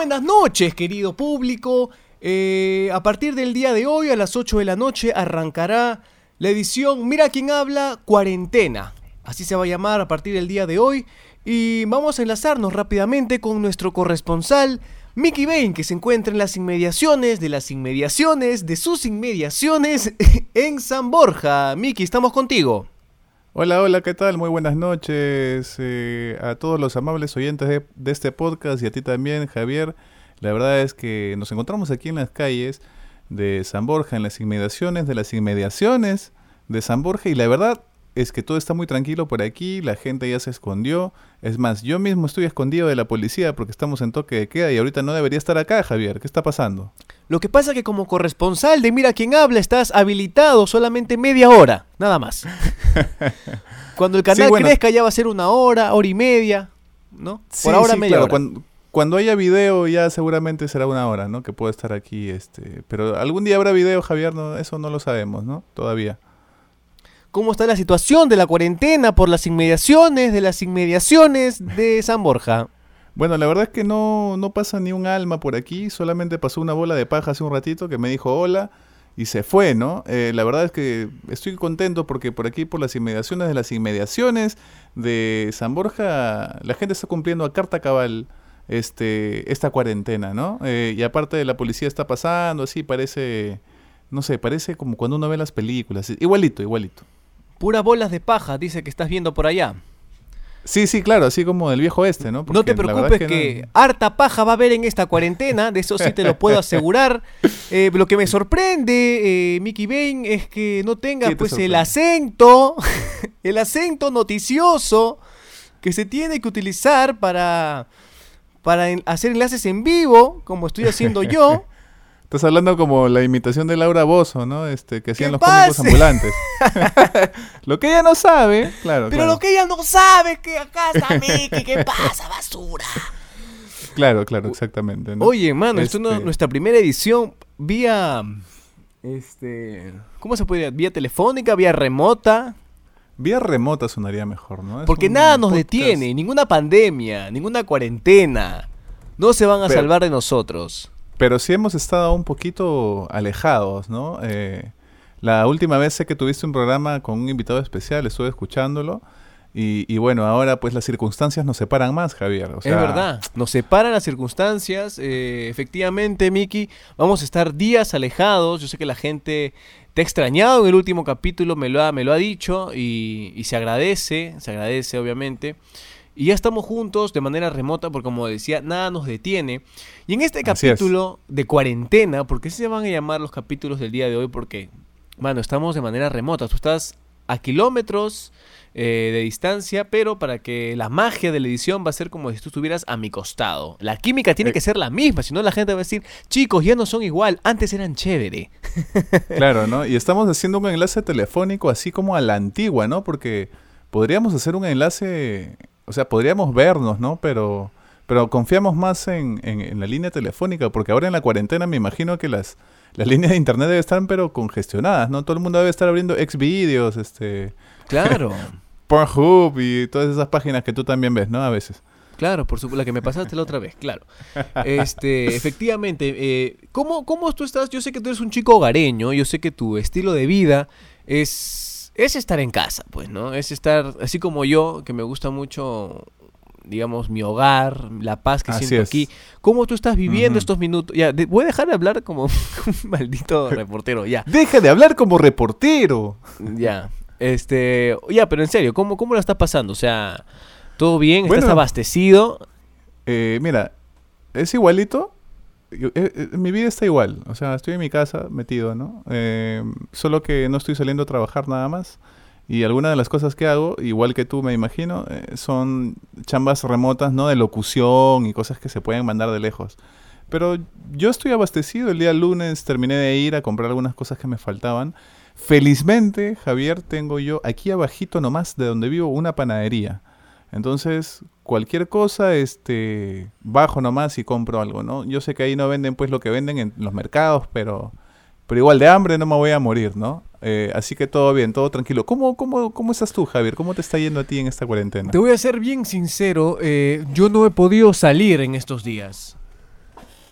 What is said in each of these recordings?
buenas noches, querido público. Eh, a partir del día de hoy, a las 8 de la noche, arrancará la edición Mira quién habla, cuarentena. Así se va a llamar a partir del día de hoy. Y vamos a enlazarnos rápidamente con nuestro corresponsal, Mickey Bain, que se encuentra en las inmediaciones de las inmediaciones de sus inmediaciones en San Borja. Mickey, estamos contigo. Hola, hola, ¿qué tal? Muy buenas noches eh, a todos los amables oyentes de, de, este podcast y a ti también, Javier. La verdad es que nos encontramos aquí en las calles de San Borja, en las inmediaciones de las inmediaciones de San Borja y la verdad es que todo está muy tranquilo por aquí, la gente ya se escondió. Es más, yo mismo estoy escondido de la policía porque estamos en toque de queda y ahorita no debería estar acá, Javier. ¿Qué está pasando? Lo que pasa es que como corresponsal de Mira quién habla estás habilitado solamente media hora, nada más. Cuando el canal sí, bueno. crezca ya va a ser una hora, hora y media, ¿no? Sí, por ahora sí, media claro. hora. Cuando, cuando, haya video ya seguramente será una hora, ¿no? Que puedo estar aquí, este... Pero algún día habrá video, Javier, no, eso no lo sabemos, ¿no? Todavía cómo está la situación de la cuarentena por las inmediaciones de las inmediaciones de San Borja. Bueno, la verdad es que no, no pasa ni un alma por aquí, solamente pasó una bola de paja hace un ratito que me dijo hola y se fue, ¿no? Eh, la verdad es que estoy contento porque por aquí, por las inmediaciones de las inmediaciones de San Borja, la gente está cumpliendo a carta cabal este, esta cuarentena, ¿no? Eh, y aparte la policía está pasando, así parece, no sé, parece como cuando uno ve las películas, igualito, igualito. Puras bolas de paja, dice que estás viendo por allá. Sí, sí, claro, así como del viejo este, ¿no? Porque no te preocupes que, que no... harta paja va a haber en esta cuarentena, de eso sí te lo puedo asegurar. Eh, lo que me sorprende, eh, Mickey Bain, es que no tenga pues sorprende? el acento, el acento noticioso que se tiene que utilizar para, para hacer enlaces en vivo, como estoy haciendo yo. Estás hablando como la imitación de Laura Bozo, ¿no? Este, que hacían los cómicos ambulantes. lo que ella no sabe, claro. Pero claro. lo que ella no sabe es que acá está Mickey, ¿qué pasa, basura? Claro, claro, exactamente. ¿no? Oye, mano, este... esto es nuestra primera edición vía. Este. ¿Cómo se puede? ¿Vía telefónica? ¿Vía remota? Vía remota sonaría mejor, ¿no? Es Porque nada nos podcast. detiene, ninguna pandemia, ninguna cuarentena. No se van a Pero... salvar de nosotros pero sí hemos estado un poquito alejados, ¿no? Eh, la última vez sé que tuviste un programa con un invitado especial, estuve escuchándolo. Y, y, bueno, ahora pues las circunstancias nos separan más, Javier. O sea... Es verdad, nos separan las circunstancias. Eh, efectivamente, Miki, vamos a estar días alejados. Yo sé que la gente te ha extrañado en el último capítulo, me lo ha, me lo ha dicho y, y se agradece, se agradece obviamente. Y ya estamos juntos de manera remota porque como decía, nada nos detiene. Y en este capítulo de cuarentena, porque así se van a llamar los capítulos del día de hoy, porque, bueno, estamos de manera remota. Tú estás a kilómetros eh, de distancia, pero para que la magia de la edición va a ser como si tú estuvieras a mi costado. La química tiene eh. que ser la misma, si no la gente va a decir, chicos, ya no son igual, antes eran chévere. Claro, ¿no? Y estamos haciendo un enlace telefónico así como a la antigua, ¿no? Porque podríamos hacer un enlace o sea, podríamos vernos, ¿no? Pero, pero confiamos más en, en, en, la línea telefónica, porque ahora en la cuarentena me imagino que las, las líneas de internet deben estar pero congestionadas, ¿no? Todo el mundo debe estar abriendo Xvideos, este... Claro. Pornhub y todas esas páginas que tú también ves, ¿no? A veces. Claro, por supuesto, la que me pasaste la otra vez, claro. Este, efectivamente, eh, ¿cómo, ¿cómo tú estás? Yo sé que tú eres un chico hogareño, yo sé que tu estilo de vida es es estar en casa, pues, ¿no? Es estar, así como yo, que me gusta mucho, digamos, mi hogar, la paz que así siento es. aquí. ¿Cómo tú estás viviendo uh -huh. estos minutos? Ya, de, voy a dejar de hablar como un maldito reportero, ya. Deja de hablar como reportero. Ya, este, ya, pero en serio, ¿cómo, cómo lo estás pasando? O sea, ¿todo bien? ¿Estás bueno, abastecido? Eh, mira, es igualito yo, eh, eh, mi vida está igual, o sea, estoy en mi casa metido, ¿no? Eh, solo que no estoy saliendo a trabajar nada más. Y algunas de las cosas que hago, igual que tú me imagino, eh, son chambas remotas, ¿no? De locución y cosas que se pueden mandar de lejos. Pero yo estoy abastecido. El día lunes terminé de ir a comprar algunas cosas que me faltaban. Felizmente, Javier, tengo yo aquí abajito nomás de donde vivo una panadería. Entonces, cualquier cosa, este, bajo nomás y compro algo, ¿no? Yo sé que ahí no venden pues lo que venden en los mercados, pero, pero igual de hambre no me voy a morir, ¿no? Eh, así que todo bien, todo tranquilo. ¿Cómo, cómo, ¿Cómo estás tú, Javier? ¿Cómo te está yendo a ti en esta cuarentena? Te voy a ser bien sincero, eh, yo no he podido salir en estos días.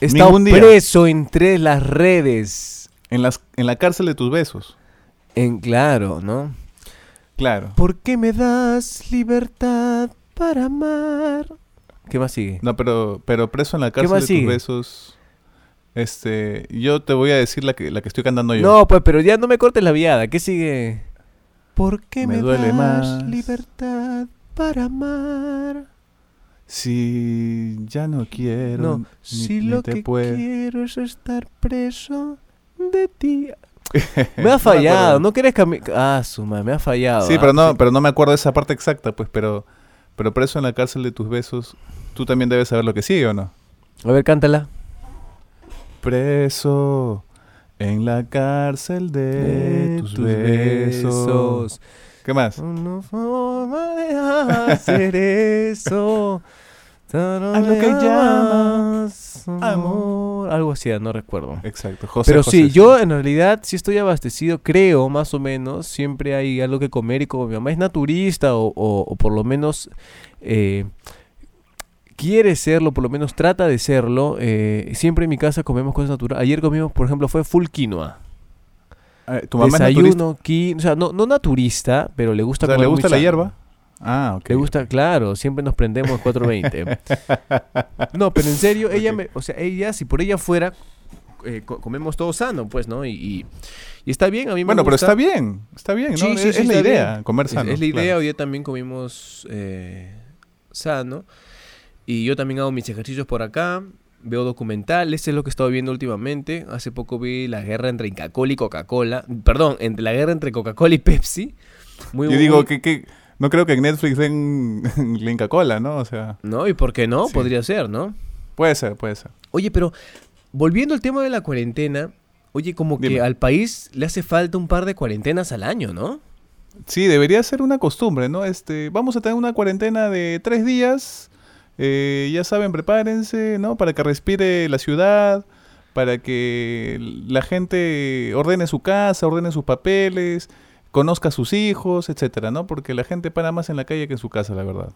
He estado día. preso entre las redes. En, las, en la cárcel de tus besos. En claro, ¿no? Claro. ¿Por qué me das libertad para amar? ¿Qué más sigue? No, pero, pero preso en la cárcel de sigue? tus besos. Este, yo te voy a decir la que, la que estoy cantando yo. No, pues, pero ya no me cortes la viada. ¿Qué sigue? ¿Por qué Me me, duele das más. libertad para amar? Si ya no quiero, No, ni- si ni lo te que puedo. quiero es estar preso de ti. No Me ha fallado, acuerdo. ¿no quieres cambiar? Ah, suma, me ha fallado. Sí, ah, pero no, pero no me acuerdo de esa parte exacta, pues, pero, pero preso en la cárcel de tus besos, tú también debes saber lo que sigue, ¿o no? A ver, cántala. Preso en la cárcel de, tus, besos. ¿Qué más? Una forma de hacer eso. Haz lo que llamas amor. Algo así, no recuerdo. Exacto, José Pero José, sí, yo en realidad sí estoy abastecido, creo, más o menos. Siempre hay algo que comer y como mi mamá es naturista o, o- o por lo menos eh, quiere serlo, por lo menos trata de serlo, eh, siempre en mi casa comemos cosas naturales. Ayer comimos, por ejemplo, fue full quinoa. Ah, ¿Tu mamá es naturista? Desayuno, o sea, no, no naturista, pero le gusta O sea, comer ¿Le gusta la hierba? Ah, ok. Le gusta, claro, siempre nos prendemos 420. no, pero en serio, ella me, o sea, ella, si por ella fuera, eh, co- comemos todo sano, pues, ¿no? Y, y, y está bien, a mí me Bueno, pero está bien, está bien, ¿no? Sí, sí, es sí, es la idea, bien. comer sano. es la idea, claro. hoy día también comimos eh, sano. Y yo también hago mis ejercicios por acá. Veo documentales, es lo que he estado viendo últimamente. Hace poco vi la guerra entre Inca-Cola y Coca-Cola. Perdón, entre la guerra entre Coca-Cola y Pepsi. Muy Yo muy- digo que, que no creo que en Netflix den Inca Cola, ¿no? O sea, ¿No? ¿Y por qué no? Sí. Podría ser, ¿no? puede ser, puede ser. Oye, pero volviendo al tema de la cuarentena, oye, como que Dime. al país le hace falta un par de cuarentenas al año, ¿no? Sí, debería ser una costumbre, ¿no? Este, vamos a tener una cuarentena de tres días. eh, ya saben, prepárense, ¿no? Para que respire la ciudad, para que la gente ordene su casa, ordene sus papeles, conozca a sus hijos, etcétera, ¿no? Porque la gente para más en la calle que en su casa, la verdad.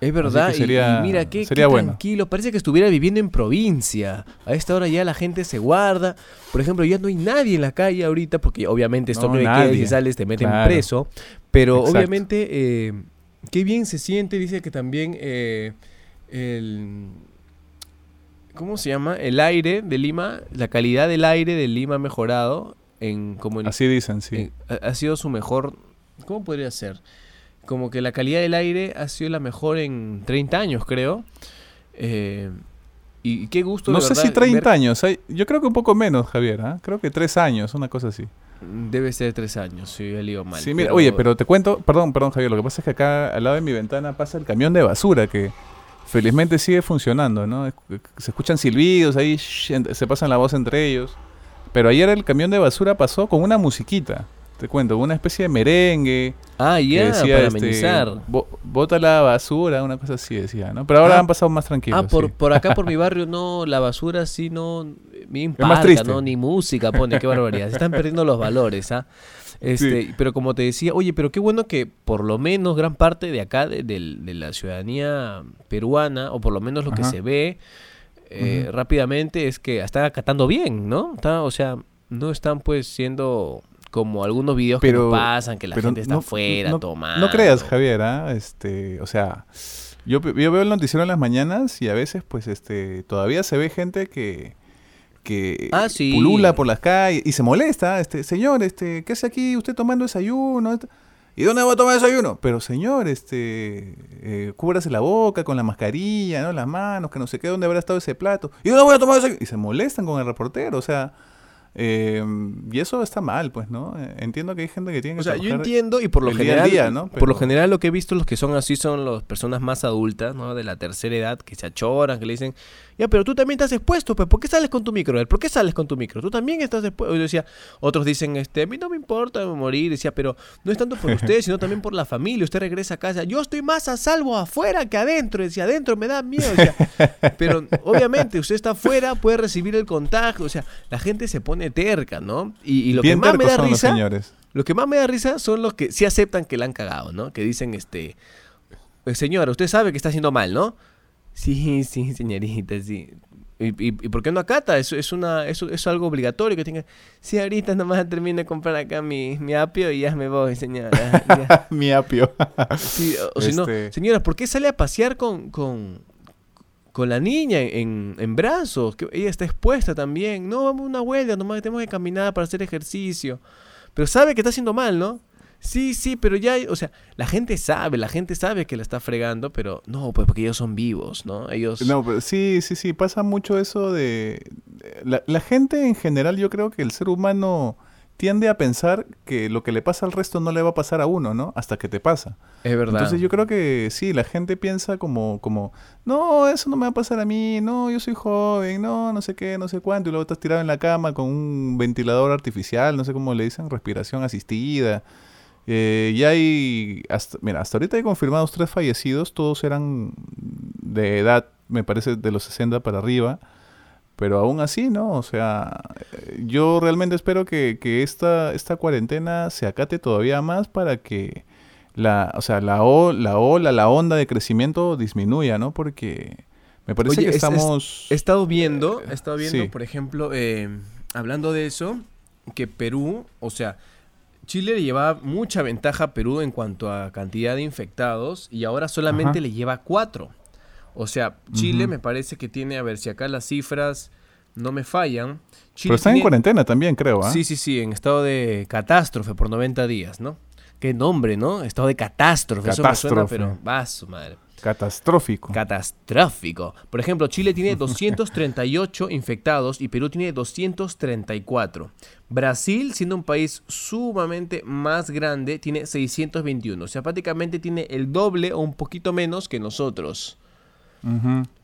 Es verdad, y- mira, qué, sería qué bueno. tranquilo, parece que estuviera viviendo en provincia. A esta hora ya la gente se guarda. Por ejemplo, ya no hay nadie en la calle ahorita, porque obviamente esto No, nadie. si sales te meten Claro. preso. Pero Exacto. obviamente, eh, qué bien se siente, dice que también eh, el... ¿Cómo se llama? El aire de Lima, la calidad del aire de Lima ha mejorado en como en Así dicen, sí. ha, ha sido su mejor. ¿Cómo podría ser? Como que la calidad del aire ha sido la mejor en 30 años, creo. Eh, y qué gusto. no de sé verdad, si 30 ver- años, hay- yo creo que un poco menos, Javier, ¿ah? Creo que tres años, una cosa así. Debe ser 3 años, sí, he leído mal. Sí, mira, oye, pero te cuento, perdón, perdón, Javier, lo que pasa es que acá al lado de mi ventana pasa el camión de basura que felizmente sigue funcionando, ¿no? Se escuchan silbidos ahí, se pasan la voz entre ellos. Pero ayer el camión de basura pasó con una musiquita, te cuento, una especie de merengue Ah, ya, decía, para este, amenizar. "Bo- bota la basura, una cosa así decía, ¿no? Pero ahora Ah, han pasado más tranquilos. Ah, por, sí. por acá, por mi barrio, no, la basura sí no. Impacta, triste. ¿no? Ni música pone, qué barbaridad. Se están perdiendo los valores, ¿ah? Este, Pero como te decía, oye, pero qué bueno que por lo menos gran parte de acá, de, del- de la ciudadanía peruana, o por lo menos lo que se ve eh, rápidamente, es que están acatando bien, ¿no? Está, o sea, no están pues siendo como algunos videos que Pero- nos pasan, que la gente está afuera no- tomando. No creas, Javier, ¿ah? este, o sea, yo, veo el noticiero en las mañanas y a veces, pues, este, todavía se ve gente que, que Ah, sí. pulula por las calles y se molesta, este, señor, este, ¿qué hace aquí usted tomando desayuno? ¿Y dónde va a tomar desayuno? Pero señor, este, eh, cúbrase la boca con la mascarilla, ¿no? Las manos, que no sé qué, ¿dónde habrá estado ese plato? ¿Y dónde voy a tomar desayuno? Y se molestan con el reportero, o sea, eh, y eso está mal, pues, ¿no? Eh, Entiendo que hay gente que tiene que O sea, yo entiendo y por lo día general, día, ¿no? por lo general lo que he visto los que son así son las personas más adultas, ¿no? De la tercera edad que se achoran, que le dicen, ya, pero tú también estás expuesto, pues, ¿por qué sales con tu micro? ¿Por qué sales con tu micro? Tú también estás expuesto. Yo decía, otros dicen, este, a mí no me importa morir, decía, pero no es tanto por ustedes, sino también por la familia. Usted regresa a casa, yo estoy más a salvo afuera que adentro, decía, adentro me da miedo, decía, pero obviamente usted está afuera, puede recibir el contagio, o sea, la gente se pone terca, ¿no? Y, y lo Bien que más me da risa señores. lo que más me da risa son los que sí aceptan que la han cagado, ¿no? Que dicen, este, "Eh, señora, usted sabe que está haciendo mal, ¿no? Sí, sí, señorita, sí. ¿Y, y, por qué no acata? Eso es una eso es algo obligatorio que tenga. Sí, ahorita nomás termino de comprar acá mi, mi apio y ya me voy, señora. mi apio. sí, o, si no, este señora, ¿por qué sale a pasear con, con, con la niña en, en, brazos? Que ella está expuesta también. No, vamos a una huelga, nomás tenemos que caminar para hacer ejercicio. Pero sabe que está haciendo mal, ¿no? Sí, sí, pero ya, o sea, la gente sabe, la gente sabe que la está fregando, pero no, pues porque ellos son vivos, ¿no? Ellos... No, pero sí, sí, sí, pasa mucho eso de... La, la gente en general, yo creo que el ser humano tiende a pensar que lo que le pasa al resto no le va a pasar a uno, ¿no? Hasta que te pasa. Es verdad. Entonces yo creo que sí, la gente piensa como, como, no, eso no me va a pasar a mí, no, yo soy joven, no, no sé qué, no sé cuánto, y luego estás tirado en la cama con un ventilador artificial, no sé cómo le dicen, respiración asistida. Eh, y hay, hasta, mira, hasta ahorita hay confirmados tres fallecidos, todos eran de edad, me parece, de los 60 para arriba, pero aún así, ¿no? O sea, eh, yo realmente espero que, que esta, esta cuarentena se acate todavía más para que la, o sea, la, o, la ola, la onda de crecimiento disminuya, ¿no? Porque me parece que estamos... he estado viendo, he estado viendo, por ejemplo, eh, hablando de eso, que Perú, o sea, Chile le lleva mucha ventaja a Perú en cuanto a cantidad de infectados y ahora solamente le lleva cuatro. O sea, Chile me parece que tiene, a ver si acá las cifras no me fallan. Pero están en cuarentena también, creo. ¿ah? Sí, sí, sí, en estado de catástrofe por 90 días, ¿no? Qué nombre, ¿no? Estado de catástrofe. catástrofe. Eso me suena, pero va su madre. Catastrófico. Catastrófico. Por ejemplo, Chile tiene 238 infectados y Perú tiene 234. Brasil, siendo un país sumamente más grande, tiene 621. O sea, prácticamente tiene el doble o un poquito menos que nosotros.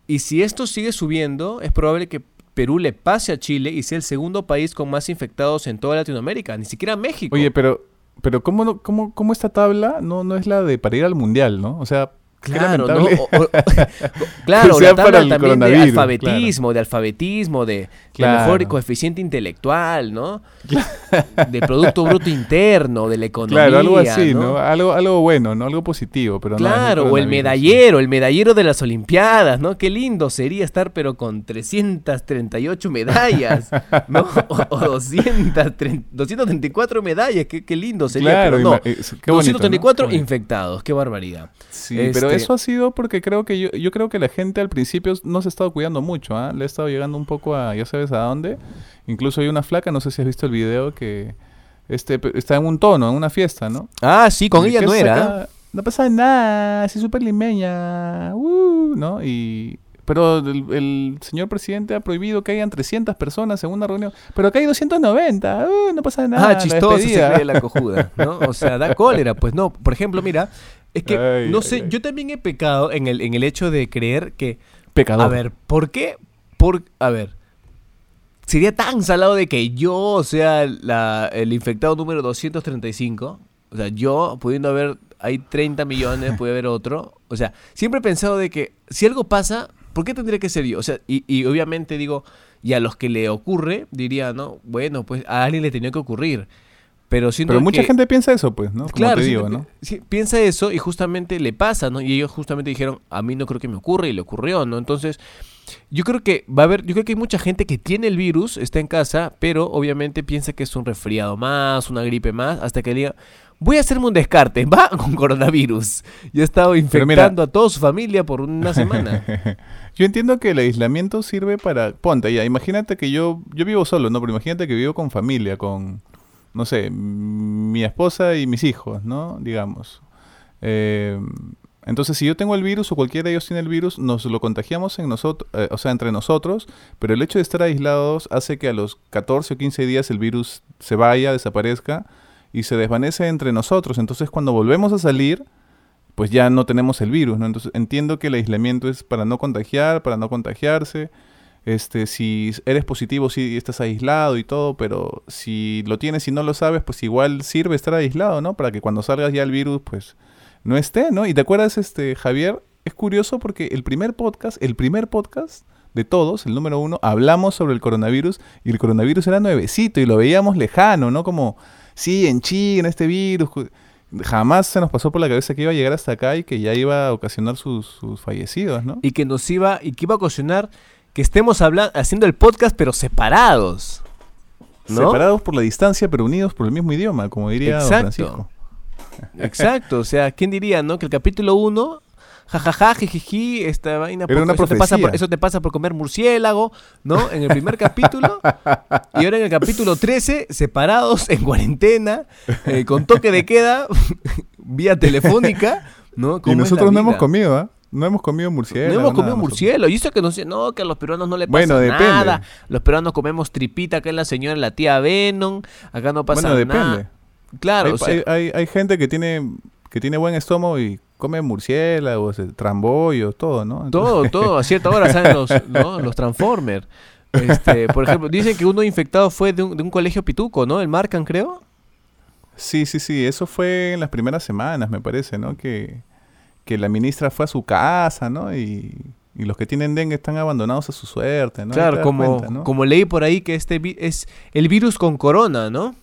Y si esto sigue subiendo, es probable que Perú le pase a Chile y sea el segundo país con más infectados en toda Latinoamérica, ni siquiera México. Oye, pero, pero ¿cómo, cómo, cómo esta tabla no, no es la de para ir al Mundial, ¿no? O sea, Claro, ¿no? claro, la tabla también de alfabetismo, de alfabetismo, de, mejor coeficiente intelectual, ¿no? de Producto Bruto Interno, de la economía. Claro, algo así, ¿no? Algo, algo bueno, ¿no? Algo positivo, pero Claro, o el medallero, el medallero de las Olimpiadas, ¿no? Qué lindo sería estar, pero con 338 medallas, ¿no? O, 234 medallas, qué, qué lindo sería, pero no. 234 infectados, qué barbaridad. Sí, pero este, eso ha sido porque creo que yo, yo creo que la gente al principio no se ha estado cuidando mucho, ¿ah? Le ha estado llegando un poco a, ya sabes a dónde. Incluso hay una flaca, no sé si has visto el video, que este, está en un tono, en una fiesta, ¿no? Ah, sí, con ella no era. no pasa nada, así súper limeña, uh, ¿no? Y, pero el, señor presidente ha prohibido que hayan 300 personas en una reunión. Pero acá hay 290. Uh, no pasa nada. Ah, chistoso se la cojuda, ¿no? O sea, da cólera. Pues no. Por ejemplo, mira, es que, no sé, yo también he pecado en el, en el hecho de creer que... Pecador. A ver, ¿por qué? Por, a ver, sería tan salado de que yo sea el infectado número 235. O sea, yo pudiendo haber, hay 30 millones, puede haber otro. O sea, siempre he pensado de que si algo pasa, ¿por qué tendría que ser yo? O sea, y, y obviamente digo, y a los que le ocurre, diría, no, bueno, pues a alguien le tenía que ocurrir. Pero, Pero mucha gente piensa eso, pues, ¿no? Como claro, te digo, ¿no? piensa eso y justamente le pasa, ¿no? Y ellos justamente dijeron, a mí no creo que me ocurra y le ocurrió, ¿no? Entonces, yo creo que va a haber, yo creo que hay mucha gente que tiene el virus, está en casa, pero obviamente piensa que es un resfriado más, una gripe más, hasta que diga, voy a hacerme un descarte, va con coronavirus. Y ha estado infectando a toda su familia por una semana. yo entiendo que el aislamiento sirve para, ponte ya, imagínate que yo, yo vivo solo, ¿no? Pero imagínate que vivo con familia, con no sé, mi esposa y mis hijos, ¿no? Digamos. Eh, entonces, si yo tengo el virus o cualquiera de ellos tiene el virus, nos lo contagiamos en nosotros, eh, o sea, entre nosotros, pero el hecho de estar aislados hace que a los 14 o 15 días el virus se vaya, desaparezca y se desvanece entre nosotros. Entonces, cuando volvemos a salir, pues ya no tenemos el virus, ¿no? Entonces, entiendo que el aislamiento es para no contagiar, para no contagiarse. Este, si eres positivo, si estás aislado y todo, pero si lo tienes y no lo sabes, pues igual sirve estar aislado, ¿no? Para que cuando salgas ya el virus, pues no esté, ¿no? Y te acuerdas, este, Javier, es curioso porque el primer podcast, el primer podcast de todos, el número uno, hablamos sobre el coronavirus y el coronavirus era nuevecito y lo veíamos lejano, ¿no? Como, sí, en China, este virus. jamás se nos pasó por la cabeza que iba a llegar hasta acá y que ya iba a ocasionar sus, sus fallecidos, ¿no? Y que nos iba, y que iba a ocasionar que estemos hablando, haciendo el podcast, pero separados. ¿no? Separados por la distancia, pero unidos por el mismo idioma, como diría don Exacto. Francisco. Exacto, o sea, ¿quién diría, no? Que el capítulo 1, jajaja, jijiji, esta vaina... Era una eso, te pasa por, eso te pasa por comer murciélago, ¿no? En el primer capítulo, y ahora en el capítulo 13, separados, en cuarentena, eh, con toque de queda, vía telefónica, ¿no? Y ¿Cómo es la nosotros no hemos comido, ¿ah? No hemos comido murciélago. No hemos comido murciélago. Y eso que no sé, no, que a los peruanos no le pasa Bueno, depende. nada. Los peruanos comemos tripita, acá en la señora, la tía Venom, acá no pasa Bueno, nada. depende. Claro, hay, o sea, hay- hay- hay gente que tiene, que tiene buen estómago y come murciélagos, eh, trambollos, todo, ¿no? Entonces- Todo, todo, a cierta hora salen los, ¿no? los Transformers. Este, por ejemplo, dicen que uno infectado fue de un, de un colegio pituco, ¿no? El Marcan, creo. Sí, sí, sí. Eso fue en las primeras semanas, me parece, ¿no? Que, que la ministra fue a su casa, ¿no? Y, y los que tienen dengue están abandonados a su suerte, ¿no? Claro, como, cuenta, ¿no? como leí por ahí que este vi- es el virus con corona, ¿no?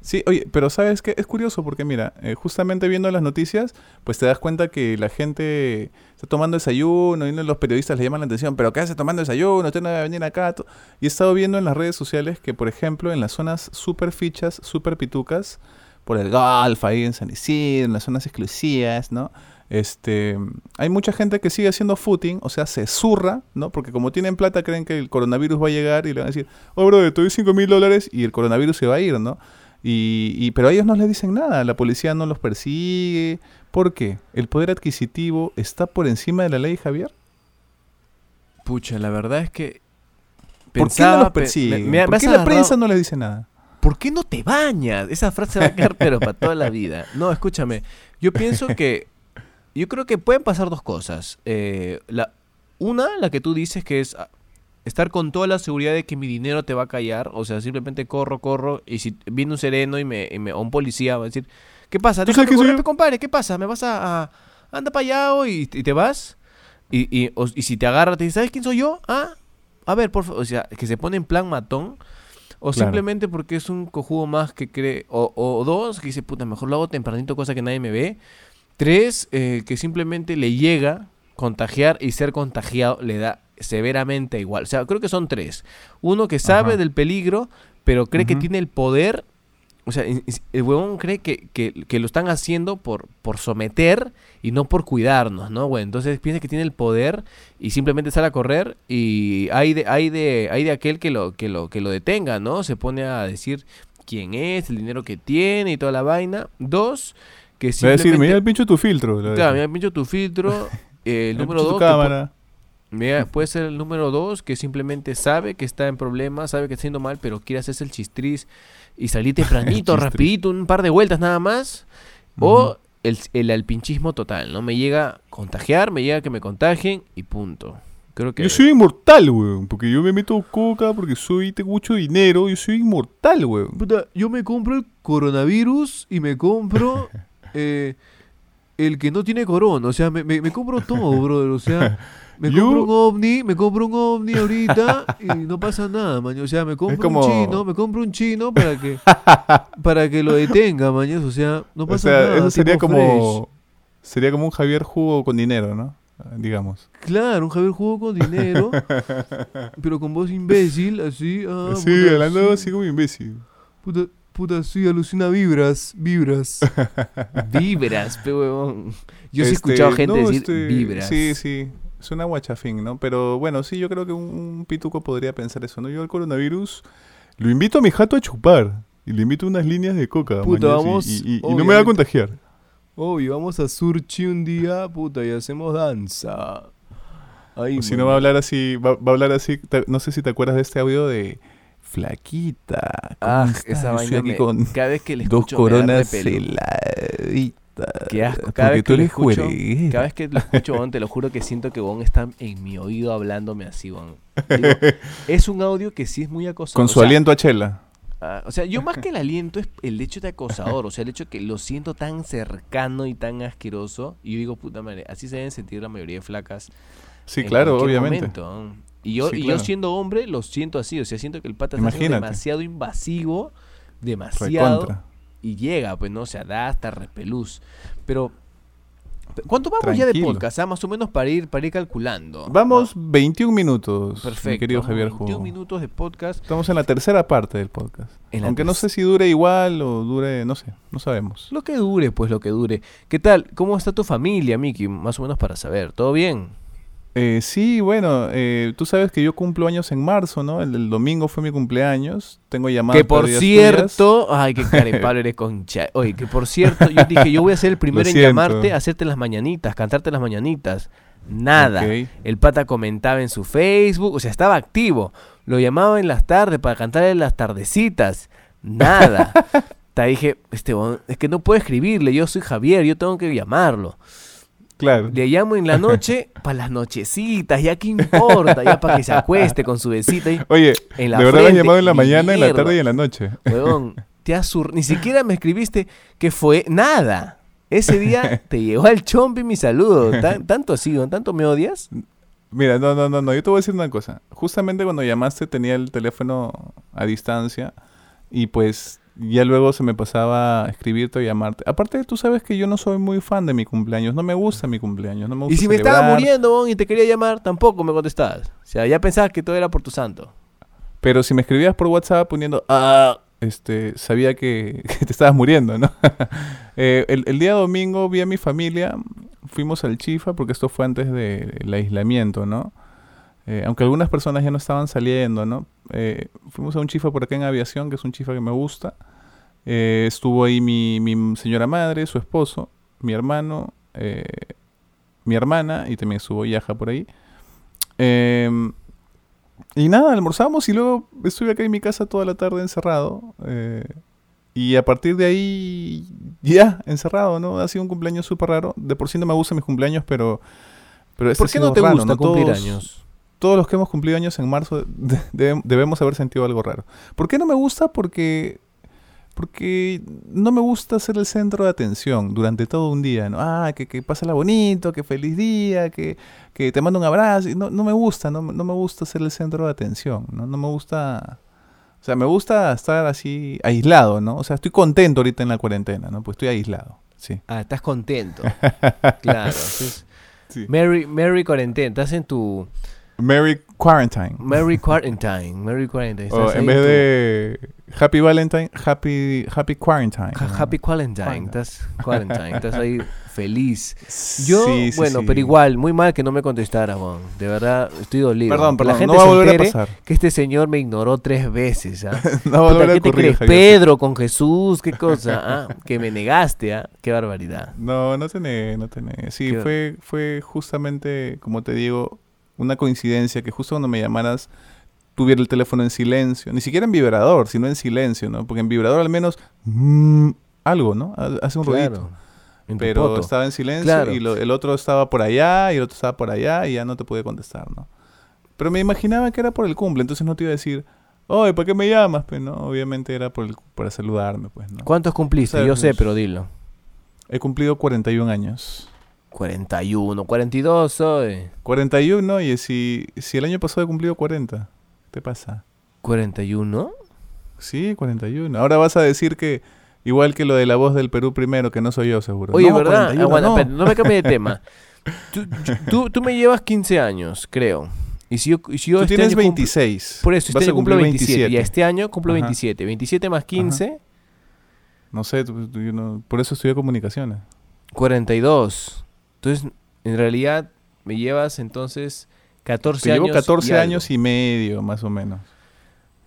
Sí, oye, pero ¿sabes qué? Es curioso porque, mira, eh, justamente viendo las noticias, pues te das cuenta que la gente está tomando desayuno y los periodistas le llaman la atención, pero ¿qué hace tomando desayuno? Usted no debe venir acá. to-". Y he estado viendo en las redes sociales que, por ejemplo, en las zonas super fichas, super pitucas, por el Golf, ahí en San Isidro, en las zonas exclusivas, ¿no? Este, hay mucha gente que sigue haciendo footing, o sea, se zurra, ¿no? Porque como tienen plata, creen que el coronavirus va a llegar y le van a decir, oh, bro, te doy 5 mil dólares y el coronavirus se va a ir, ¿no? Y, y- pero a ellos no les dicen nada, la policía no los persigue. ¿Por qué? ¿El poder adquisitivo está por encima de la ley, Javier? Pucha, la verdad es que. ¿Por qué no los me- ¿Por qué la prensa no les dice nada? ¿Por qué no te bañas? Esa frase va a quedar pero para toda la vida. No, escúchame. Yo pienso que... Yo creo que pueden pasar dos cosas. Eh, la, una, la que tú dices que es ah, estar con toda la seguridad de que mi dinero te va a callar. O sea, simplemente corro, corro. Y si viene un sereno y me, y me- o un policía va a decir... ¿Qué pasa? ¿Tú sabes quién soy yo? compadre. ¿Qué pasa? ¿Me vas a... a- anda para allá o y, y te vas? Y, y, o- y si te agarra, te dice, ¿sabes quién soy yo? Ah, a ver, por favor. O sea, que se pone en plan matón. O Claro. simplemente porque es un cojudo más que cree. O, o dos, que dice, puta, mejor lo hago tempranito, cosa que nadie me ve. Tres, eh, que simplemente le llega contagiar y ser contagiado le da severamente igual. O sea, creo que son tres. Uno que sabe Ajá. del peligro, pero cree que tiene el poder. O sea, el huevón cree que, que- que lo están haciendo por, por someter y no por cuidarnos, ¿no, güey? Entonces piensa que tiene el poder y simplemente sale a correr y hay de, hay de, hay de aquel que lo, que lo, que lo detenga, ¿no? Se pone a decir quién es, el dinero que tiene y toda la vaina. Dos, que Va a decir, simplemente... mira el pincho tu filtro. Claro, mira, pincho tu filtro. eh, el número pincho dos, tu que pu- cámara. Mira, puede ser el número dos que simplemente sabe que está en problemas, sabe que está haciendo mal, pero quiere hacerse el chistriz y salir tempranito, rapidito, un par de vueltas nada más. O el, el alpinchismo total, ¿no? Me llega a contagiar, me llega a que me contagien y punto. Creo que... Yo soy inmortal, weón. Porque yo me meto coca, porque soy, tengo mucho dinero. Yo soy inmortal, weón. Puta, yo me compro el coronavirus y me compro eh, el que no tiene corona. O sea, me, me- me compro todo, brother. O sea, me compro un ovni, me compro un ovni ahorita y no pasa nada, man. O sea, me compro como- un chino, me compro un chino para que para que lo detenga, mañana. O sea, no O pasa sea, nada. eso sería como... Sería como un Javier jugo con dinero, ¿no? Digamos. Claro, un Javier jugo con dinero, pero con voz imbécil, así. Ah, sí, puta, hablando sí. así como imbécil. Puta, puta, sí, alucina vibras, vibras. vibras, pe huevón. Yo sí he Este, escuchado gente no, decir este, vibras. Sí, sí. Es una guachafín, ¿no? Pero bueno, sí, yo creo que un, un pituco podría pensar eso, ¿no? Yo al coronavirus lo invito a mi jato a chupar. Y le invito unas líneas de coca. Puta, vamos, y, y- y no me va a contagiar. Obvio, vamos a Surchi un día, puta, y hacemos danza. Ahí, O si no va a hablar así, va, va a hablar así, te- no sé si te acuerdas de este audio de Flaquita. ¿cómo Ah, esa vaina me- con cada vez que le dos escucho da coronas heladitas. Qué asco, cada vez tú que eres escucho. Cada vez que lo escucho, weón, te lo juro que siento que Gon está en mi oído hablándome así. Digo, es un audio que sí es muy acosador. Con o su sea, aliento a chela. ah, o sea, yo más que el aliento es el hecho de acosador, o sea, el hecho que lo siento tan cercano y tan asqueroso. Y yo digo, puta madre, así se deben sentir la mayoría de flacas. Sí, en claro, obviamente. momento. Y yo, Sí, y yo siendo hombre, lo siento así, o sea, siento que el pata Imagínate. demasiado invasivo, demasiado. Recontra. y llega, pues no, o sea, da hasta repelús. Pero, ¿cuánto vamos ya de podcast? ah? Más o menos para ir, para ir calculando. Vamos 21 minutos, Perfecto. mi querido Javier 21 Jugo. minutos de podcast. Estamos en la tercera parte del podcast. Aunque no sé si dure igual o dure, no sé, no sabemos. Lo que dure, pues lo que dure. ¿Qué tal? ¿Cómo está tu familia, Miki? Más o menos para saber. ¿Todo bien? Eh, sí, bueno, eh, tú sabes que yo cumplo años en marzo, ¿no? El, el domingo fue mi cumpleaños. Tengo llamadas Que por cierto, ay, qué carepalo eres concha. Oye, que por cierto, yo dije, yo voy a ser el primero en llamarte, hacerte las mañanitas, cantarte las mañanitas. Nada. El pata comentaba en su Facebook, o sea, estaba activo. Lo llamaba en las tardes para cantarle las tardecitas. Nada. Te dije, este, es que no puedo escribirle, yo soy Javier, yo tengo que llamarlo. Claro. Le llamo en la noche para las nochecitas, ya qué importa, ya para que se acueste con su besita y Oye, en la de verdad frente, llamado en la mañana, en la tarde y en la noche. Huevón, te has sur- Ni siquiera me escribiste que fue nada. Ese día te llegó al chompi mi saludo. Tan- tanto así. ¿Tanto me odias? Mira, no, no, no, no, yo te voy a decir una cosa. Justamente cuando llamaste tenía el teléfono a distancia y pues ya luego se me pasaba a escribirte o llamarte. Aparte, tú sabes que yo no soy muy fan de mi cumpleaños, no me gusta mi cumpleaños, no me Y gusta si me estaba celebrar, muriendo huevón, y te quería llamar, tampoco me contestabas. O sea, ya pensabas que todo era por tu santo. Pero si me escribías por WhatsApp poniendo, ah, este, sabía que, que te estabas muriendo, ¿no? Eh, el, el día domingo vi a mi familia, fuimos al Chifa, porque esto fue antes del aislamiento, ¿no? Eh, aunque algunas personas ya no estaban saliendo, ¿no? Eh, fuimos a un Chifa por acá en aviación, que es un Chifa que me gusta. Eh, estuvo ahí mi, mi señora madre, su esposo, mi hermano, eh, mi hermana, y también estuvo Yaja por ahí. Em, y nada, almorzamos y luego estuve acá en mi casa toda la tarde encerrado. eh, y a partir de ahí, ya, encerrado, ¿no? Ha sido un cumpleaños súper raro. De por sí no me gustan mis cumpleaños, pero... pero este ¿Por qué no te raro, gusta cumplir Todos- años? Todos los que hemos cumplido años en marzo de- debe- debemos haber sentido algo raro. ¿Por qué no me gusta? Porque porque no me gusta ser el centro de atención durante todo un día, ¿no? Ah, que, que pásala bonito, que feliz día, que, que te mando un abrazo. No, no me gusta, no, no me gusta ser el centro de atención, ¿no? No me gusta... O sea, me gusta estar así aislado, ¿no? O sea, estoy contento ahorita en la cuarentena, ¿no? Pues estoy aislado, sí. Ah, estás contento. claro. entonces, Sí. Merry, Merry Quarantine. Estás en tu Merry Quarantine. Merry Quarantine. Merry Quarantine. O en vez de Happy Valentine, Happy, happy Quarantine. Happy Quarantine. Estás quarantine. Estás ahí feliz. Yo, Sí, sí, bueno, sí. pero igual, muy mal que no me contestara, Juan. De verdad, estoy dolido. Perdón, Que la perdón, gente no va a volver a pasar. que este señor me ignoró tres veces. ¿ah? No va a volver a ¿Qué te ocurrir, crees? Pedro con Jesús, qué cosa. ¿ah? Que me negaste, ¿ah? Qué barbaridad. No, no te negué, no te negué. Sí, Qué- fue, fue justamente, como te digo, una coincidencia que justo cuando me llamaras tuviera el teléfono en silencio. Ni siquiera en vibrador, sino en silencio, ¿no? Porque en vibrador al menos mm, algo, ¿no? Ha- Hace un. Claro. Tu Pero poto. estaba en silencio Claro. y lo- el otro estaba por allá y el otro estaba por allá y ya no te pude contestar, ¿no? Pero me imaginaba que era por el cumple, entonces no te iba a decir, oye, ¿para qué me llamas? Pues no, obviamente era por el- para saludarme, pues, ¿no? ¿Cuántos cumpliste? Yo sé, Sabemos. pero dilo. He cumplido 41 años. 41, 42 soy. 41, y si, si el año pasado he cumplido 40, ¿qué te pasa? 41. Sí, 41. Ahora vas a decir que, igual que lo de la voz del Perú primero, que no soy yo, seguro. Oye, No, ¿verdad? 41, Aguanta, no. espera, no me cambie de tema. Tú, tú, tú me llevas 15 años, creo. Y si yo, y si yo Tú este tienes año cumplo- 26. por eso, este año cumplo cumplir 27. Y este año cumplo Ajá. 27. 27 más 15, No sé, tú- no- por eso estudié comunicaciones. 42. Entonces, en realidad, me llevas entonces 14 Te años. llevo 14 y algo. años y medio, más o menos,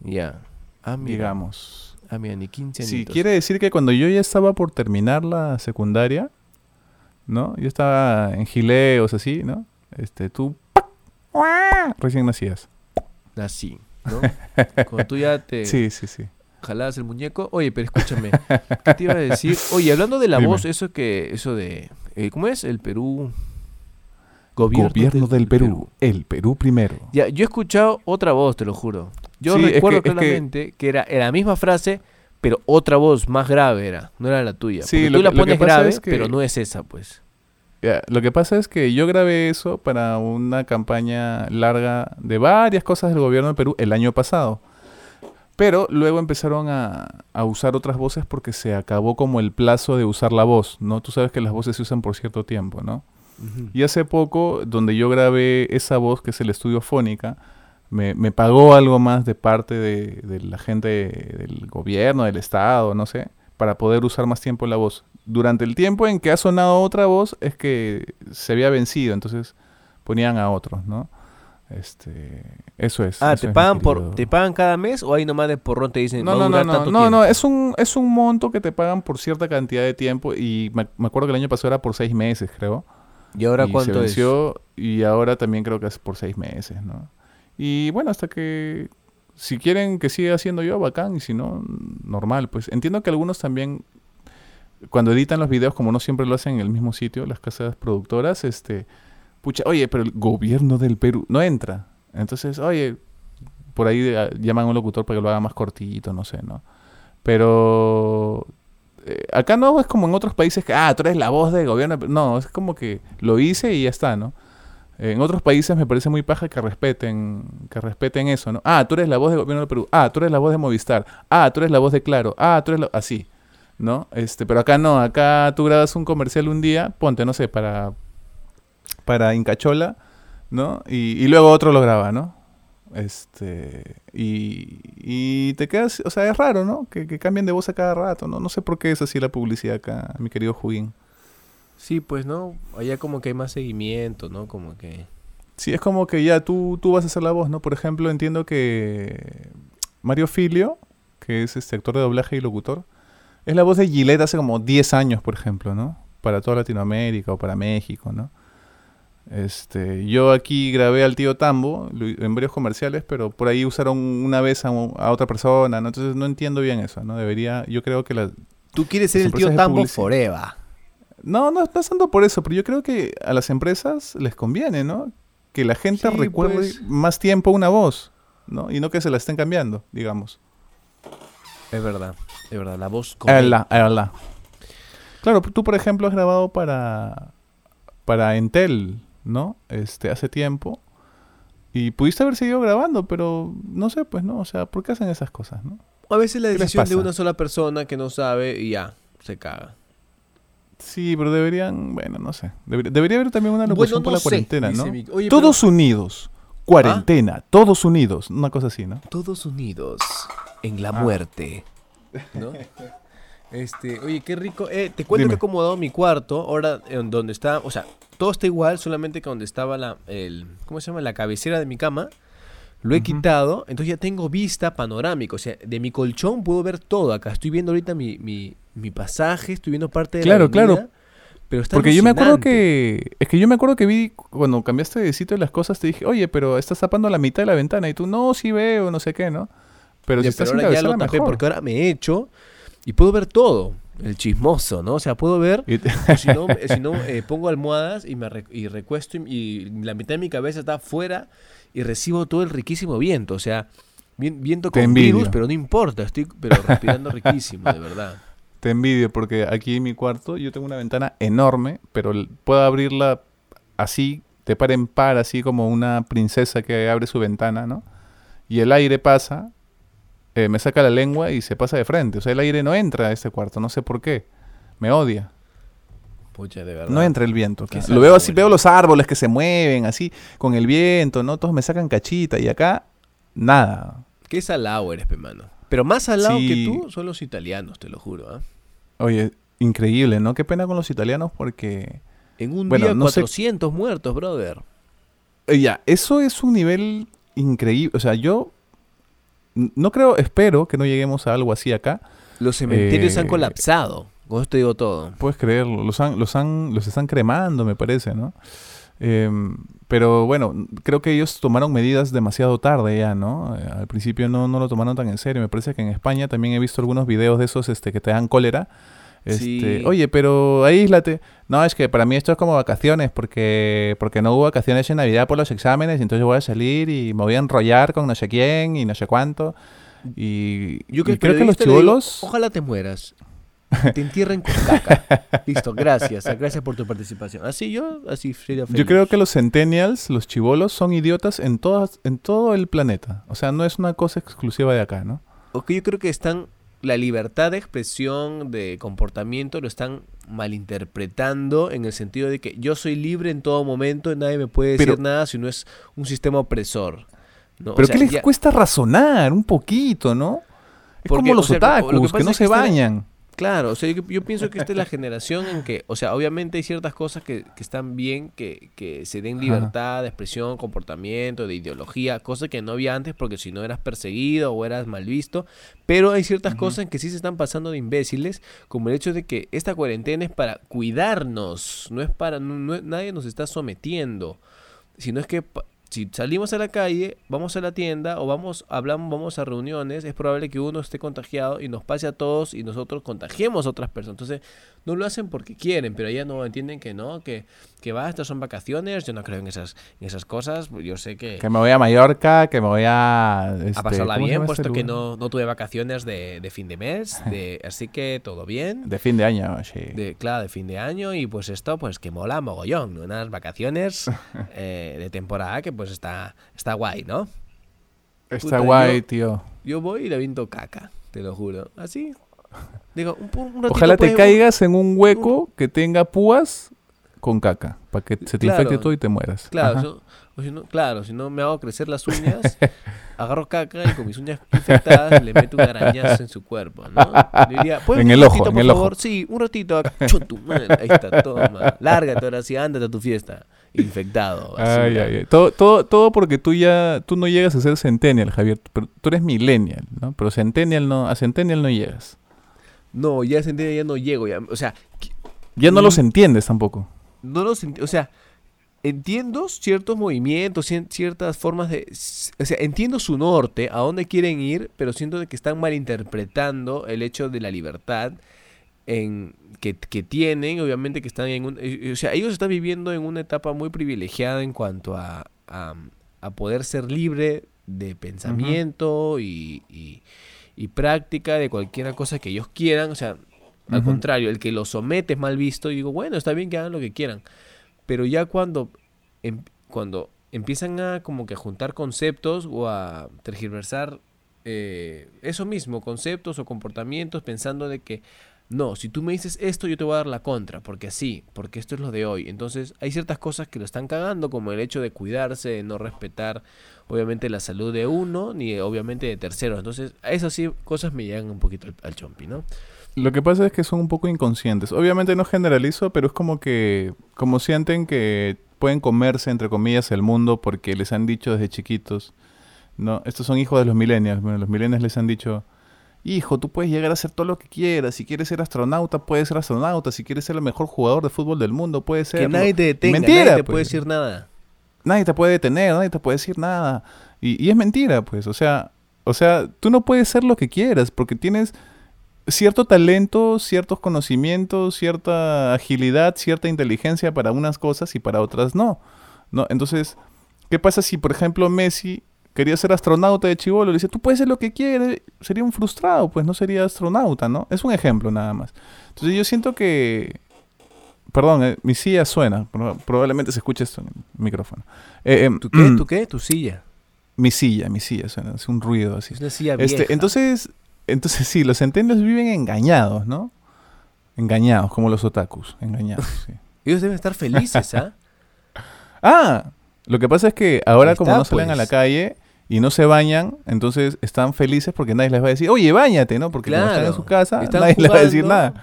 Ya. Ah, mira. digamos. Ah, mira, ni 15 Sí, añitos. quiere decir que cuando yo ya estaba por terminar la secundaria, ¿no? Yo estaba en gileos así, ¿no? Este, tú recién nacías. Así, ¿no? Cuando tú ya te Sí, sí, sí. Jalabas el muñeco. Oye, pero escúchame. ¿Qué te iba a decir? Oye, hablando de la Dime. voz, eso que... Eso de... eh, ¿Cómo es? El Perú... Gobierno, Gobierno del Perú. El Perú primero. Ya, yo he escuchado otra voz, te lo juro. Yo Sí, recuerdo es que- claramente que, era, era la misma frase, pero otra voz más grave era. No era la tuya. Sí, lo tú la pones grave, es que- pero no es esa, pues. Lo que pasa es que yo grabé eso para una campaña larga de varias cosas del gobierno del Perú el año pasado. Pero luego empezaron a, a usar otras voces porque se acabó como el plazo de usar la voz, ¿no? Tú sabes que las voces se usan por cierto tiempo, ¿no? Y hace poco, donde yo grabé esa voz, que es el estudio Fónica, me, me pagó algo más de parte de, de la gente del gobierno, del Estado, no sé, para poder usar más tiempo la voz. Durante el tiempo en que ha sonado otra voz es que se había vencido, entonces ponían a otros, ¿no? Este, eso es. Ah, eso ¿te es, pagan, por. ¿te pagan cada mes o ahí nomás de porrón te dicen No, no, no, no, tanto no, tiempo? no, es un, es un monto que te pagan por cierta cantidad de tiempo y me, me acuerdo que el año pasado era por seis meses, creo. ¿Y ahora y se cuánto es? venció y ahora también creo que es por seis meses, ¿no? Y bueno, hasta que si quieren que siga haciendo yo, bacán, y si no, normal. Pues entiendo que algunos también, cuando editan los videos, como no siempre lo hacen en el mismo sitio, las casas productoras, este, pucha, oye, pero el gobierno del Perú no entra. Entonces, oye, por ahí eh, llaman a un locutor para que lo haga más cortito, no sé, ¿no? Pero eh, acá no es como en otros países que, ah, tú eres la voz del gobierno. No, es como que lo hice y ya está, ¿no? En otros países me parece muy paja que respeten, que respeten eso, ¿no? Ah, tú eres la voz del gobierno del Perú. Ah, tú eres la voz de Movistar. Ah, tú eres la voz de Claro. Ah, tú eres la... así, ¿no? Este, pero acá no, acá tú grabas un comercial un día, ponte, no sé, para para Incachola, ¿no? Y, y luego otro lo graba, ¿no? Este, y, y te quedas, o sea, es raro, ¿no? Que, que cambien de voz a cada rato, ¿no? No sé por qué es así la publicidad acá, mi querido Juguín. Sí, pues no, allá como que hay más seguimiento, ¿no? Como que... Sí, es como que ya tú, tú vas a hacer la voz, ¿no? Por ejemplo, entiendo que Mario Filio, que es este actor de doblaje y locutor, es la voz de Gillette hace como 10 años, por ejemplo, ¿no? Para toda Latinoamérica o para México, ¿no? Este, yo aquí grabé al tío Tambo en varios comerciales, pero por ahí usaron una vez a, a otra persona, ¿no? Entonces no entiendo bien eso, ¿no? Debería, yo creo que la... Tú quieres ser el tío Tambo forever. No, no, no es tanto por eso, pero yo creo que a las empresas les conviene, ¿no? Que la gente Sí, recuerde pues. más tiempo una voz, ¿no? Y no que se la estén cambiando, digamos. Es verdad, es verdad, la voz con Ala, ala. Claro, tú por ejemplo has grabado para para Entel, ¿no? Este hace tiempo y pudiste haber seguido grabando, pero no sé, pues no, o sea, ¿por qué hacen esas cosas, no? A veces la ¿Qué les decisión de una sola persona que no sabe y ya, se caga. Sí, pero deberían, bueno, no sé. Debería, debería haber también una Bueno, locución por no la sé, cuarentena, ¿no? Oye, Todos unidos. Cuarentena, todos unidos, una cosa así, ¿no? Todos unidos en la Ah. muerte. ¿No? Este, oye, qué rico. Eh, te cuento Dime. que he acomodado mi cuarto, ahora en donde está, o sea, todo está igual, solamente que donde estaba la, el, ¿cómo se llama? La cabecera de mi cama, lo he quitado, entonces ya tengo vista panorámica, o sea, de mi colchón puedo ver todo acá. Estoy viendo ahorita mi, mi, mi pasaje, estoy viendo parte de Claro, la claro. avenida, Pero está Porque yo me acuerdo que. Es que yo me acuerdo que vi cuando cambiaste de sitio las cosas, te dije, oye, pero estás tapando la mitad de la ventana. Y tú, no, sí veo, no sé qué, ¿no? Pero Ya, si estás pero en ahora ya lo tapé mejor. porque ahora me he hecho y puedo ver todo. El chismoso, ¿no? O sea, puedo ver si no, si no, eh, pongo almohadas y me re- y recuesto y, y la mitad de mi cabeza está afuera y recibo todo el riquísimo viento. O sea, vien- viento con virus, pero no importa, estoy pero respirando riquísimo, de verdad. Te envidio porque aquí en mi cuarto yo tengo una ventana enorme, pero puedo abrirla así, de par en par, así como una princesa que abre su ventana, ¿no? Y el aire pasa, eh, me saca la lengua y se pasa de frente. O sea, el aire no entra a este cuarto, no sé por qué. Me odia. Pucha, de verdad. No entra el viento. Sad, Lo veo así, veo los árboles que se mueven así, con el viento, ¿no? Todos me sacan cachita y acá, nada. Qué salado eres, mano. Pero más salado Sí. que tú son los italianos, te lo juro. ¿ah? Oye, increíble, ¿no? Qué pena con los italianos porque... En un Bueno, día, no sé- 400 muertos, brother. Eh, Ya, eso es un nivel increíble. O sea, yo no creo, espero que no lleguemos a algo así acá. Los cementerios han Eh, colapsado. Con esto digo todo. Puedes creerlo. Los, han, los, han, los están cremando, me parece, ¿no? Em, pero bueno, creo que ellos tomaron medidas demasiado tarde ya, ¿no? Eh, al principio no, no lo tomaron tan en serio. Me parece que en España también he visto algunos videos de esos este, que te dan cólera. Este, Sí. Oye, pero aíslate. No, es que para mí esto es como vacaciones, porque, porque no hubo vacaciones en Navidad por los exámenes, y entonces voy a salir y me voy a enrollar con no sé quién y no sé cuánto. Y, Yo y que el creo que los chivolos... Ojalá te mueras. Te entierren con caca. Listo, gracias. Gracias por tu participación. Así yo, así sería feliz. Yo creo que los centennials, los chivolos, son idiotas en, todas, en todo el planeta. O sea, no es una cosa exclusiva de acá, ¿no? o que yo creo que están la libertad de expresión, de comportamiento, lo están malinterpretando en el sentido de que yo soy libre en todo momento y nadie me puede decir Pero- nada si no es un sistema opresor. ¿no? O Pero sea, ¿qué les ya- cuesta razonar un poquito, no? Es Porque, como los o sea, lo- lo que otakus, que, no es se que bañan. Claro, o sea, yo, yo pienso que esta es la generación en que, o sea, obviamente hay ciertas cosas que, que están bien, que, que se den Ajá. libertad de expresión, comportamiento, de ideología, cosas que no había antes porque si no eras perseguido o eras mal visto, pero hay ciertas cosas en que sí se están pasando de imbéciles, como el hecho de que esta cuarentena es para cuidarnos, no es para, no- no- nadie nos está sometiendo, sino es que si salimos a la calle, vamos a la tienda o vamos hablamos, vamos a reuniones, es probable que uno esté contagiado y nos pase a todos y nosotros contagiemos a otras personas. Entonces, no lo hacen porque quieren, pero ya no entienden que no, que, que va, estas son vacaciones, yo no creo en esas, en esas cosas, yo sé que Que me voy a Mallorca, que me voy a... este, a pasarla ¿cómo se bien, llama este puesto que no, no tuve vacaciones de, de fin de mes, de, así que todo bien. De fin de año, sí. De, claro, de fin de año y pues esto pues que mola mogollón, ¿no? unas vacaciones eh, de temporada que pues está, está guay, ¿no? Está puta, guay, yo- tío. Yo voy y le viento caca, te lo juro. Así. Digo, un, un ratito, Ojalá te caigas en un hueco que tenga púas con caca, para que se te Claro. infecte todo y te mueras. Claro, Ajá. si no- o si no- claro, si no me hago crecer las uñas, agarro caca y con mis uñas infectadas le meto un arañazo en su cuerpo, ¿no? Diría, ¿puedes En el un ojo, ratito, en por el favor? ojo. Sí, un ratito. Chutu, madre. Ahí está, toma. Lárgate ahora sí, ándate a tu fiesta. Infectado. Ay, ay, ay. Todo, todo, todo porque tú ya, tú no llegas a ser centennial, Javier, pero tú eres millennial, ¿no? Pero centennial no, a centennial no llegas. No, ya se entiende, ya no llego. Ya. O sea, Ya no Mm. los entiendes tampoco. no los enti- o sea, entiendo ciertos movimientos, ciertas formas de, o sea, entiendo su norte, a dónde quieren ir, pero siento que están malinterpretando el hecho de la libertad en que, que tienen, obviamente que están en un, eh, o sea, ellos están viviendo en una etapa muy privilegiada en cuanto a, a, a poder ser libre de pensamiento y, y, y práctica de cualquier cosa que ellos quieran, o sea, al contrario, el que los somete es mal visto y digo, bueno, está bien que hagan lo que quieran. Pero ya cuando, em- cuando empiezan a como que a juntar conceptos o a tergiversar eh, eso mismo, conceptos o comportamientos, pensando de que no, si tú me dices esto, yo te voy a dar la contra, porque así, porque esto es lo de hoy. Entonces, hay ciertas cosas que lo están cagando, como el hecho de cuidarse, de no respetar, obviamente, la salud de uno, ni obviamente de terceros. Entonces, esas sí cosas me llegan un poquito al, al chompi, ¿no? Lo que pasa es que son un poco inconscientes. Obviamente no generalizo, pero es como que, como sienten que pueden comerse, entre comillas, el mundo porque les han dicho desde chiquitos, ¿no? Estos son hijos de los millennials. Bueno, los millennials les han dicho, hijo, tú puedes llegar a hacer todo lo que quieras. Si quieres ser astronauta, puedes ser astronauta. Si quieres ser el mejor jugador de fútbol del mundo, puedes ser. Que nadie te detenga, Mentira, nadie te pues. puede decir nada. nadie te puede detener, nadie te puede decir nada. Y, y es mentira, pues. O sea, o sea, tú no puedes ser lo que quieras porque tienes cierto talento, ciertos conocimientos, cierta agilidad, cierta inteligencia para unas cosas y para otras no. ¿No? Entonces, ¿qué pasa si, por ejemplo, Messi quería ser astronauta de chivolo? Le dice, tú puedes ser lo que quieres. Sería un frustrado, pues no sería astronauta, ¿no? Es un ejemplo nada más. Entonces yo siento que... Perdón, eh, mi silla suena. Pro- Probablemente se escuche esto en el micrófono. Eh, em, ¿Tú qué? ¿Tú qué? Tu silla. Mi silla, mi silla suena. Hace un ruido así. Es una silla vieja. Este, entonces, entonces sí, los centennials viven engañados, ¿no? Engañados, como los otakus, engañados. sí. Ellos deben estar felices, ¿ah? Ah, lo que pasa es que ahora como no salen a la pues. calle y no se bañan, entonces están felices porque nadie les va a decir, oye, bañate, ¿no? Porque como están en Claro, su casa, están nadie les va a decir nada.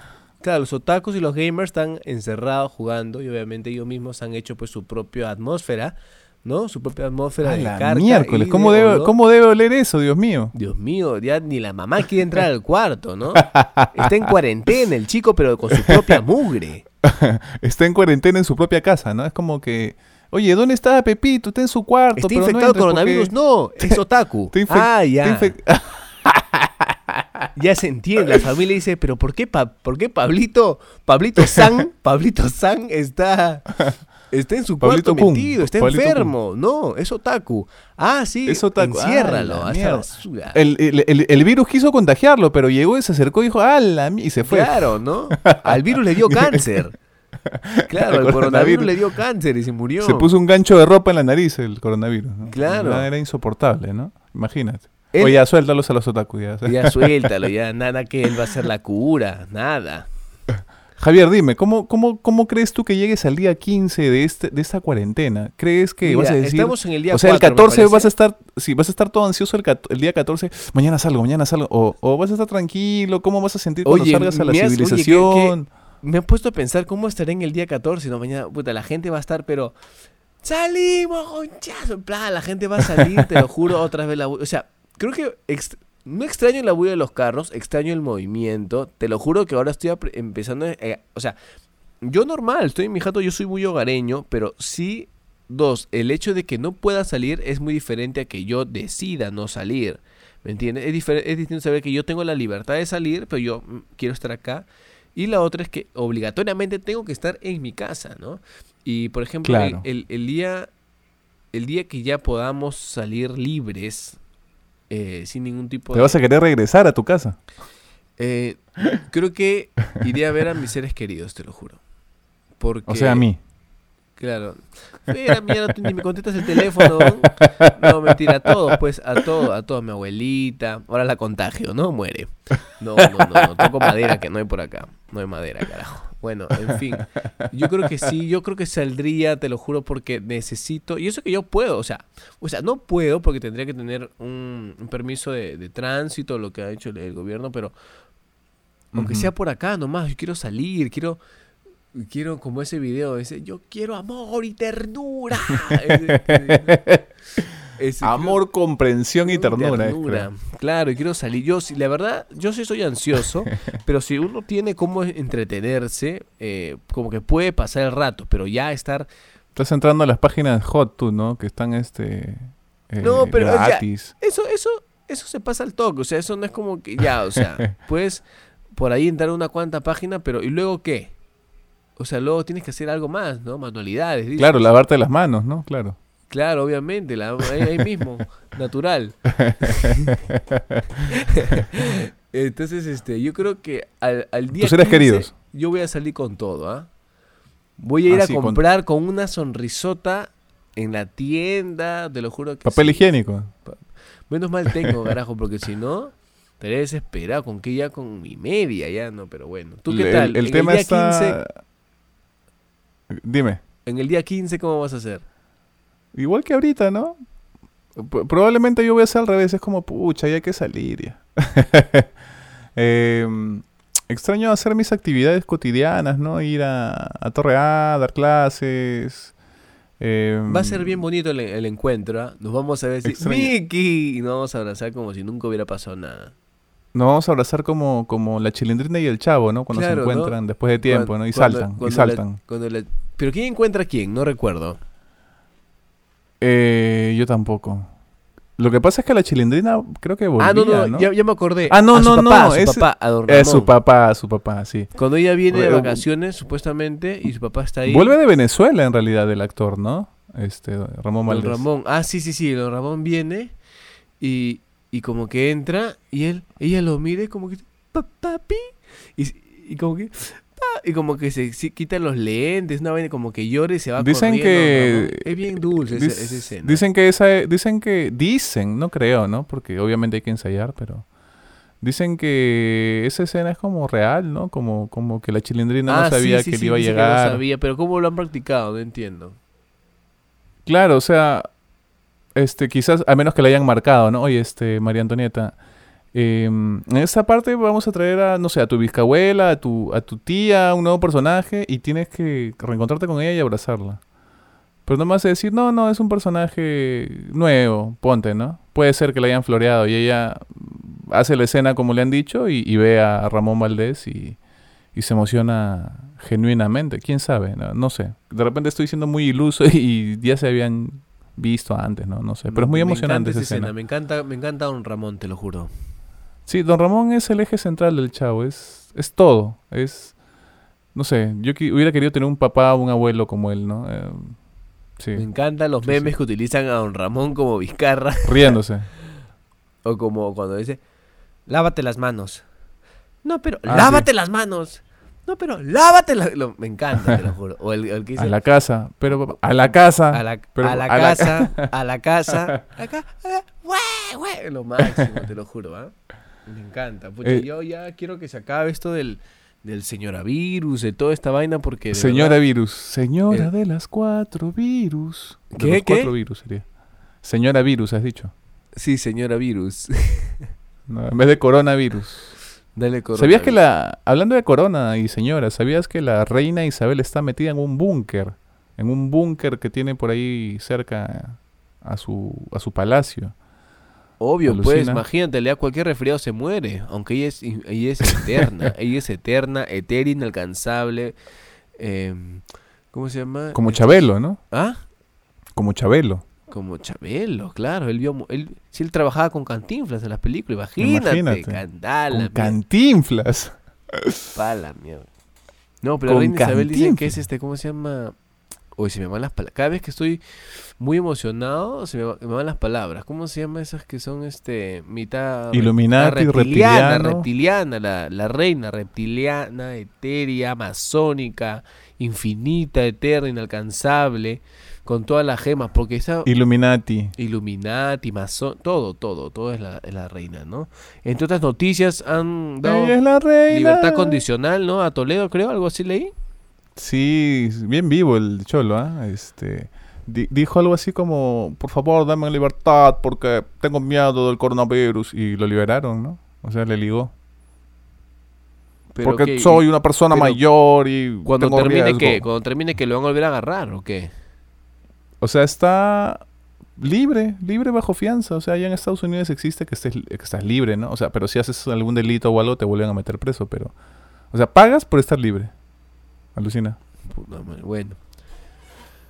Claro, los otakus y los gamers están encerrados jugando y obviamente ellos mismos han hecho pues su propia atmósfera, ¿no? Su propia atmósfera A de la miércoles, ¿cómo de debe. ¿cómo debe oler eso, Dios mío? Dios mío, ya ni la mamá quiere entrar al cuarto, ¿no? Está en cuarentena el chico, pero con su propia mugre. Está en cuarentena en su propia casa, ¿no? Es como que, oye, ¿dónde está Pepito? Está en su cuarto. ¿Está pero no infectado porque- coronavirus? No, es otaku. Ah, ya. Ya se entiende. La familia dice, pero ¿por qué, Pa- por qué Pablito, Pablito San, Pablito San está, está en su Pablito cuarto Kun, metido, está Pablito enfermo? No, es otaku. Ah, sí, Es otaku. enciérralo. Ah, la. El, el- el- el virus quiso contagiarlo, pero llegó y se acercó y dijo, ¡ala! Y se fue. Claro, ¿no? Al virus le dio cáncer. Claro, El el coronavirus coronavirus. le dio cáncer y se murió. Se puso un gancho de ropa en la nariz el coronavirus. ¿no? Claro. Era insoportable, ¿no? Imagínate. Él- Oye, ya, suéltalos a los otaku. Ya. Ya suéltalo, ya nada que él va a ser la cura, nada. Javier, dime, ¿cómo, cómo, ¿cómo crees tú que llegues al día 15 de, este, de esta cuarentena? ¿Crees que Mira, vas a decir... estamos en el día o sea, el 4, me 14 vas a estar, sí, vas a estar todo ansioso el, día 14, mañana salgo, mañana salgo, o, o vas a estar tranquilo, ¿cómo vas a sentir cuando Oye, salgas a la me has- oye, ¿qué- civilización? Me he puesto a pensar cómo estaré en el día 14, no mañana, puta, la gente va a estar, pero salimos, conchazo, en plan, la gente va a salir, te lo juro, otra vez la bu- o sea, creo que no extraño la bulla de los carros, extraño el movimiento, te lo juro que ahora estoy empezando, eh, o sea, yo normal, estoy en mi jato, yo soy muy hogareño, pero sí, dos, el hecho de que no pueda salir es muy diferente a que yo decida no salir. ¿Me entiendes? Es, es distinto saber que yo tengo la libertad de salir, pero yo mm, quiero estar acá. Y la otra es que obligatoriamente tengo que estar en mi casa, ¿no? Y por ejemplo, el- Claro. el, el día, el día que ya podamos salir libres, eh, sin ningún tipo Te de... vas a querer regresar a tu casa. Eh, creo que iré a ver a mis seres queridos, te lo juro. Porque, O sea, a mí. Claro. Mira, tú ni me contestas el teléfono. No, mentira, a todos, pues, a todos, a todos, mi abuelita. Ahora la contagio, ¿no? Muere. No, no, no, no, toco madera que no hay por acá. No hay madera, carajo. Bueno, en fin. Yo creo que sí, yo creo que saldría, te lo juro, porque necesito. Y eso que yo puedo, o sea, o sea, no puedo porque tendría que tener un, un permiso de, de tránsito, lo que ha hecho el, el gobierno, pero aunque sea por acá nomás, yo quiero salir, quiero, quiero como ese video, ese, yo quiero amor y ternura. Ese- ese- Amor, comprensión y ternura. creo. Claro, y quiero salir. Yo, sí, la verdad, yo sí soy ansioso, pero si uno tiene cómo entretenerse, eh, como que puede pasar el rato, pero ya estar... Estás entrando a las páginas hot, tú, ¿no? Que están, este... eh, No, pero, o sea, gratis. Eso, eso, eso se pasa al toque, o sea, eso no es como que ya, o sea, puedes por ahí entrar a una cuanta página, pero ¿y luego qué? O sea, luego tienes que hacer algo más, ¿no? Manualidades. dices. Claro, lavarte las manos, ¿no? Claro. Claro, obviamente, la- ahí, ahí mismo, natural. Entonces, este, yo creo que al, al día Tus seres 15, queridos. yo voy a salir con todo, ¿ah? Voy a ir Ah, a sí, comprar con... una sonrisota en la tienda, te lo juro que Papel sí. higiénico. Menos mal tengo, carajo, porque si no, estaría desesperado con que ya con mi media, ya no, pero bueno. ¿Tú qué tal? El, tema el día está... 15, Dime. en el día 15, ¿cómo vas a hacer? Igual que ahorita, ¿no? P- probablemente yo voy a hacer al revés. Es como, pucha, ya hay que salir ya. Em, extraño hacer mis actividades cotidianas, ¿no? Ir a, a Torre A, dar clases. em, Va a ser bien bonito el, el encuentro, ¿ah? Nos vamos a decir, Extraño. ¡Miki! Y nos vamos a abrazar como si nunca hubiera pasado nada. Nos vamos a abrazar como, como la chilindrina y el chavo, ¿no? Cuando Claro, se ¿no? encuentran después de tiempo, Cuando- ¿no? Y cuando- saltan, y saltan. la- cuando la- ¿Pero quién encuentra a quién? No recuerdo. Eh, yo tampoco. Lo que pasa es que la chilindrina creo que volvía, ah, no, no, ¿no? Ya, ya me acordé. Ah, no, A su no, papá, no, a su es- papá, a don Es su papá, su papá, sí. Cuando ella viene de vacaciones, supuestamente, y su papá está ahí. Vuelve de Venezuela en realidad el actor, ¿no? Este, Ramón Valdés. Ramón. Ah, sí, sí, sí. Don Ramón viene y, y como que entra y él, ella lo mira y como que, "Pa- papi, y, y como que, y como que se, se quita los lentes, una vaina como que llora y se va Dicen corriendo, que-. Es bien dulce esa, Dic- esa escena. Dicen que esa, dicen que, dicen, no creo, ¿no? Porque obviamente hay que ensayar, pero dicen que esa escena es como real, ¿no? Como, como que la chilindrina Ah, no sí, sabía sí, que sí, le iba a dice que llegar. no sabía, pero ¿cómo lo han practicado? No entiendo. Claro, o sea, este, quizás, a menos que le hayan marcado, ¿no? Oye, este, María Antonieta, em, en esta parte vamos a traer a, no sé, a tu bisabuela, a tu, a tu tía, un nuevo personaje, y tienes que reencontrarte con ella y abrazarla. Pero no a decir, no, no, es un personaje nuevo, ponte, ¿no? Puede ser que la hayan floreado y ella hace la escena como le han dicho y, y ve a Ramón Valdés y, y se emociona genuinamente. ¿Quién sabe? No, no sé. De repente estoy siendo muy iluso y ya se habían visto antes, ¿no? No sé. Pero es muy Me emocionante esa escena. Me encanta, me encanta Don Ramón, te lo juro. Sí, Don Ramón es el eje central del chavo. Es, es todo. Es... No sé. Yo hubiera querido tener un papá o un abuelo como él, ¿no? Eh, sí. Me encantan los Sí, memes sí. que utilizan a Don Ramón como Vizcarra. Riéndose. O como cuando dice, lávate las manos. No, pero Ah, lávate las manos. No, pero lávate la... lo- me encanta, te lo juro. O el, el que dice... A la casa, pero papá, a la casa. a la, pero a la a la- casa, a la casa, acá, acá, güey, güey, lo máximo, te lo juro, ¿ah? Me encanta. Pucha, Eh, yo ya quiero que se acabe esto del, del señora virus, de toda esta vaina, porque. de Señora verdad- virus. Señora Eh. de las cuatro virus. De ¿Qué? los ¿Qué? cuatro virus sería. Señora virus, has dicho. Sí, señora virus. No, en vez de coronavirus. Dale corona. ¿Sabías que la... Hablando de corona y señora, ¿sabías que la reina Isabel está metida en un búnker? En un búnker que tiene por ahí cerca a su, a su palacio. Obvio, pues, imagínate, le da cualquier resfriado se muere, aunque ella es, ella es eterna, ella es eterna, etérea, inalcanzable. em, ¿Cómo se llama? Como Chabelo, ¿no? ¿Ah? Como Chabelo. Como Chabelo, claro. Él vio, él, si él trabajaba con Cantinflas en las películas, imagínate. Imagínate. Candala, Con cantinflas. pa' la mierda. No, pero la reina Isabel dice que es este, ¿cómo se llama? Uy, se me van las palabras. Cada vez que estoy muy emocionado, se me, va- me van las palabras. ¿Cómo se llama esas que son este mitad re- Illuminati, la reptiliano. reptiliana, la, la reina reptiliana, etérea, masónica, infinita, eterna, inalcanzable, con todas las gemas, porque esa Illuminati. Illuminati, masón, todo, todo, todo es la, es la reina, ¿no? Entre otras noticias han dado Ella es la reina. libertad condicional, ¿no? A Toledo, creo, algo así leí. Sí, bien vivo el cholo, ¿ah? Este, di- dijo algo así como, por favor, dame libertad porque tengo miedo del coronavirus. Y lo liberaron, ¿no? O sea, le ligó. Pero porque soy una persona mayor y Cuando tengo termine riesgo. que, cuando termine que lo van a volver a agarrar, ¿o qué? O sea, está libre, libre bajo fianza. O sea, allá en Estados Unidos existe que, estés, que estás libre, ¿no? O sea, pero si haces algún delito o algo te vuelven a meter preso, pero... O sea, pagas por estar libre. Alucina. Bueno.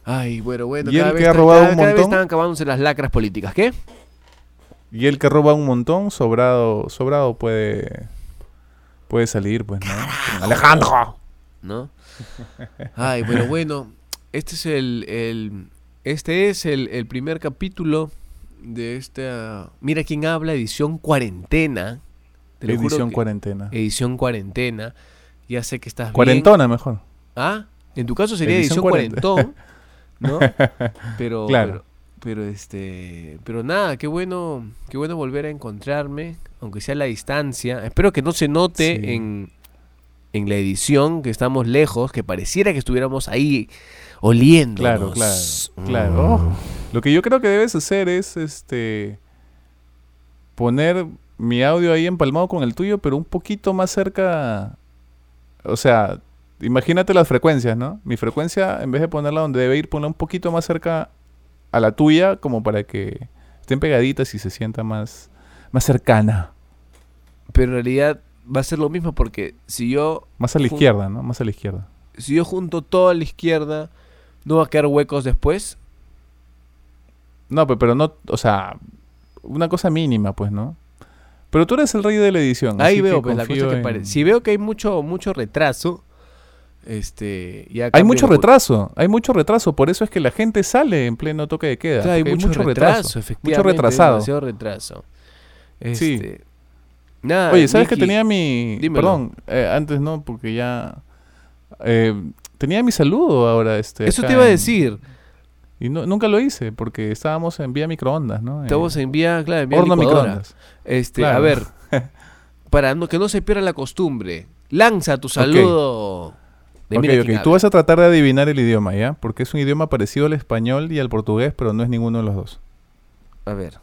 Ay, bueno, bueno. ¿Y el que ha robado cada- un cada vez montón? están acabándose las lacras políticas. ¿Qué? Y el que roba un montón, sobrado, sobrado puede... Puede salir, pues, ¿no? Alejandro. ¿No? Ay, bueno, bueno. Este es el, el- este es el, el primer capítulo de esta Mira quién habla, edición cuarentena. Te Edición que- cuarentena. Edición cuarentena. Ya sé que estás bien. Cuarentona mejor. Ah, en tu caso sería Edición edición, 40. cuarentón, ¿no? Pero, Claro. pero, pero, este, pero nada, qué bueno, qué bueno volver a encontrarme, aunque sea a la distancia. Espero que no se note Sí. en, en la edición que estamos lejos, que pareciera que estuviéramos ahí oliendo. Claro, claro, claro. Oh, Lo que yo creo que debes hacer es este poner mi audio ahí empalmado con el tuyo, pero un poquito más cerca. O sea, imagínate las frecuencias, ¿no? Mi frecuencia, en vez de ponerla donde debe ir, ponla un poquito más cerca a la tuya, como para que estén pegaditas y se sienta más, más cercana. Pero en realidad va a ser lo mismo porque si yo, Más a la izquierda, ¿no? Más a la izquierda. si yo junto todo a la izquierda, no va a quedar huecos después. No, pe- pero no, o sea, una cosa mínima, pues, ¿no? Pero tú eres el rey de la edición. Ahí así veo, que pues, la cosa que parece. Si veo que hay mucho, mucho retraso, este, ya Hay mucho retraso, hay mucho retraso, por eso es que la gente sale en pleno toque de queda. Claro, hay porque mucho, retraso, efectivamente. mucho retrasado. Demasiado retraso. Sí. Este, Nada, Oye, ¿sabes que Miki, tenía mi... dímelo. Perdón, eh, antes no, porque ya... eh, tenía mi saludo ahora, este... Eso te iba a decir. Y no- nunca lo hice, porque estábamos en vía microondas, ¿no? Estamos Eh, en vía, claro, en vía horno licuadora. microondas. Este, Claro. a ver, para no, que no se pierda la costumbre, lanza tu saludo. de Ok, Mira ok, quién tú vas a tratar de adivinar el idioma, ¿ya? Porque es un idioma parecido al español y al portugués, pero no es ninguno de los dos. A ver.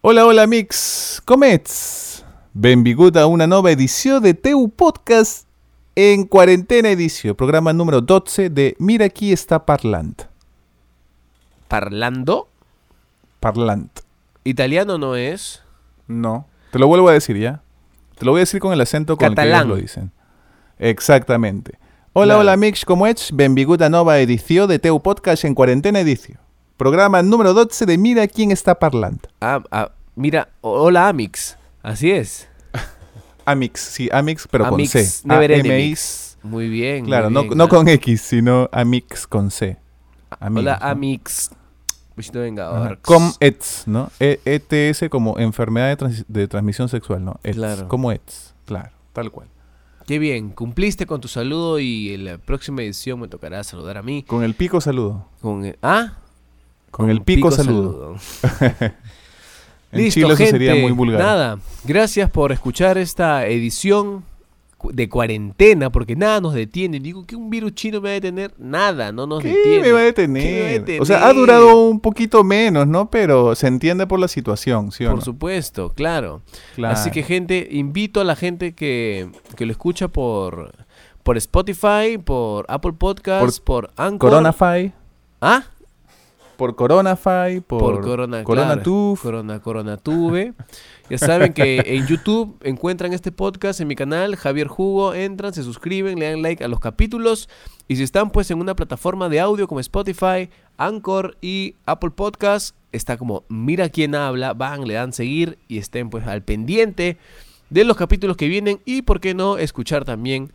Hola, hola, amics. Com ets? Benvingut a una nova edició de teu podcast en quarantena edició, programa número 12 de Mira qui està parlant. Parlando. Parlant. Italiano no es. No. Te lo vuelvo a decir, ¿ya? Te lo voy a decir con el acento con el que Catalán. ellos lo dicen. Exactamente. Hola, Claro. hola, amics, com ets? Benvingut a nova edició de teu podcast en quarantena edició. Programa número 12 de Mira quién está parlant. Ah, ah, mira, hola Amix. Así es. Amix, sí, Amix, pero Amix, con C. never A-M-I-X. enemies. Muy bien. Claro, muy no, ah. con X, sino Amix con C. Amigos, Hola ¿no? Amix. Vengador. Com ets, ¿no? E- ETS como enfermedad de, trans- de transmisión sexual, ¿no? Ets, Claro. Como ets, claro, tal cual. qué bien. Cumpliste con tu saludo y en la próxima edición me tocará saludar a mí. Con el pico saludo. Con el- ¿Ah? Con el pico, saludo. En Listo, Chile eso gente. sería muy vulgar. Nada, gracias por escuchar esta edición de cuarentena, porque nada nos detiene. Digo que un virus chino me va a detener, nada, no nos ¿Qué detiene. me va a ¿Qué me va a detener? detener? O sea, ha durado un poquito menos, ¿no? Pero se entiende por la situación, ¿sí o Por no? supuesto, claro. Claro. Así que, gente, invito a la gente que, que lo escucha por, por Spotify, por Apple Podcasts, por, Anchor. Coronafy, ¿Ah? Por Coronafy, por, Por, Corona, Coronatube. claro, Corona, Coronatube. Ya saben que en YouTube encuentran este podcast en mi canal, Javier Jugo. Entran, se suscriben, le dan like a los capítulos. Y si están pues en una plataforma de audio como Spotify, Anchor y Apple Podcast, está como Mira quién habla, van, le dan seguir y estén pues al pendiente de los capítulos que vienen y por qué no escuchar también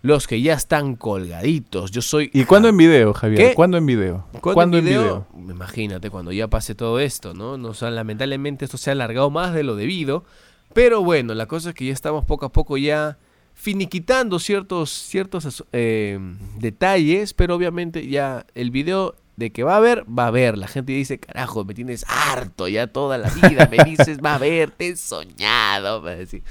los que ya están colgaditos. Yo soy ¿Y cuándo en video, Javier? ¿Qué? ¿Cuándo en video? ¿Cuándo en video? Imagínate, cuando ya pase todo esto, ¿no? no o sea, lamentablemente esto se ha alargado más de lo debido. Pero bueno, la cosa es que ya estamos poco a poco ya finiquitando ciertos, ciertos eh, detalles, pero obviamente ya el video de que va a haber, va a haber. La gente dice, carajo, me tienes harto ya toda la vida, me dices, va a haber, te he soñado, va a decir.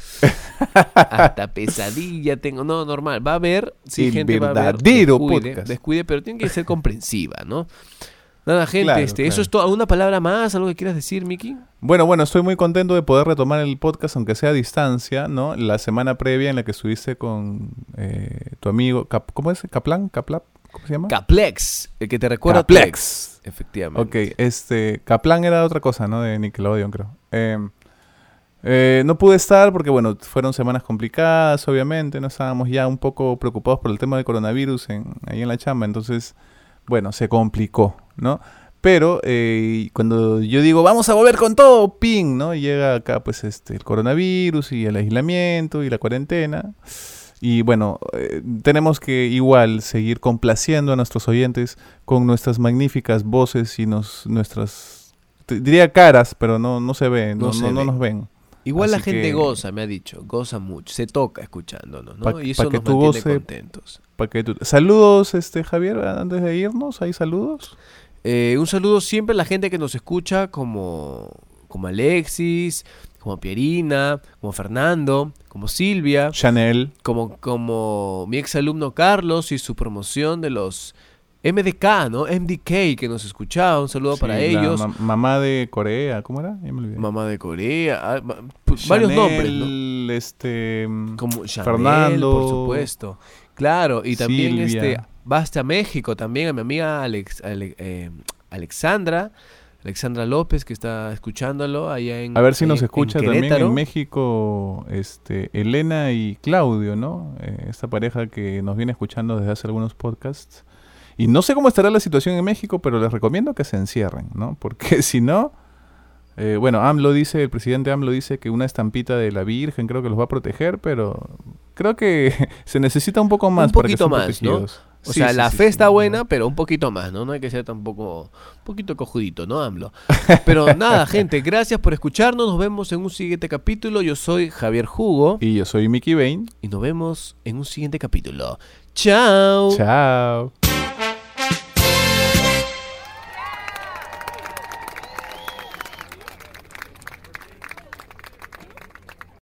Hasta pesadilla tengo, no, normal, va a haber, sí, gente va a haber, descuide, podcast. descuide, pero tiene que ser comprensiva, ¿no? Nada, gente, Claro, este, eso es todo. ¿Alguna palabra más? ¿Algo que quieras decir, Miki? Bueno, bueno, estoy muy contento de poder retomar el podcast, aunque sea a distancia, ¿no? La semana previa en la que estuviste con eh, tu amigo, Cap- ¿cómo es? ¿Kaplan? ¿Kaplap? ¿Cómo se llama? Caplex, el que te recuerda a Caplex. ex, Efectivamente. Ok, este, Kaplan era otra cosa, ¿no? De Nickelodeon, creo. Eh, eh, no pude estar porque, bueno, fueron semanas complicadas, obviamente, no estábamos ya un poco preocupados por el tema del coronavirus en, ahí en la chamba, entonces, bueno, se complicó, ¿no? Pero eh, cuando yo digo, vamos a volver con todo, ping, ¿no? Y llega acá, pues, este, el coronavirus y el aislamiento y la cuarentena. Y bueno, eh, tenemos que igual seguir complaciendo a nuestros oyentes con nuestras magníficas voces y nos, nuestras, diría caras, pero no, no se ven, No no, se no- nos ven. Igual la gente que- goza, me ha dicho, goza mucho, se toca escuchándonos, ¿no? Pa- y pa eso que nos tú mantiene goce- contentos. Pa' que tú- Saludos, este Javier, antes de irnos, ¿hay saludos? Eh, un saludo siempre a la gente que nos escucha, como, como Alexis, como Pierina, como Fernando, como Silvia, Chanel, como, como mi ex alumno Carlos y su promoción de los MDK, ¿no? MDK que nos escuchaba. Un saludo para sí, ellos. ma- mamá de Corea, ¿cómo era? Ya me olvidé. Mamá de Corea. ah, ma- pu- varios nombres, ¿no? Este... mm, Como Chanel, Fernando, por supuesto. Claro, y también Silvia. este Basta México, también a mi amiga Alex, Ale- eh, Alexandra, Alexandra López que está escuchándolo allá en A ver si nos en escucha también en México, este, Elena y Claudio, ¿no? Eh, esta pareja que nos viene escuchando desde hace algunos podcasts. Y no sé cómo estará la situación en México, pero les recomiendo que se encierren, ¿no? Porque si no, eh, bueno, AMLO dice, el presidente AMLO dice que una estampita de la Virgen creo que los va a proteger, pero creo que se necesita un poco más Un para que poquito más, ¿no? O Sí, sea, sí, la sí, fe está buena, pero un poquito más, ¿no? No hay que ser tampoco un poquito cojudito, ¿no, AMLO? Pero nada, gente, gracias por escucharnos. Nos vemos en un siguiente capítulo. Yo soy Javier Jugo Y yo soy Mickey Bain. y nos vemos en un siguiente capítulo. Chao. Chao.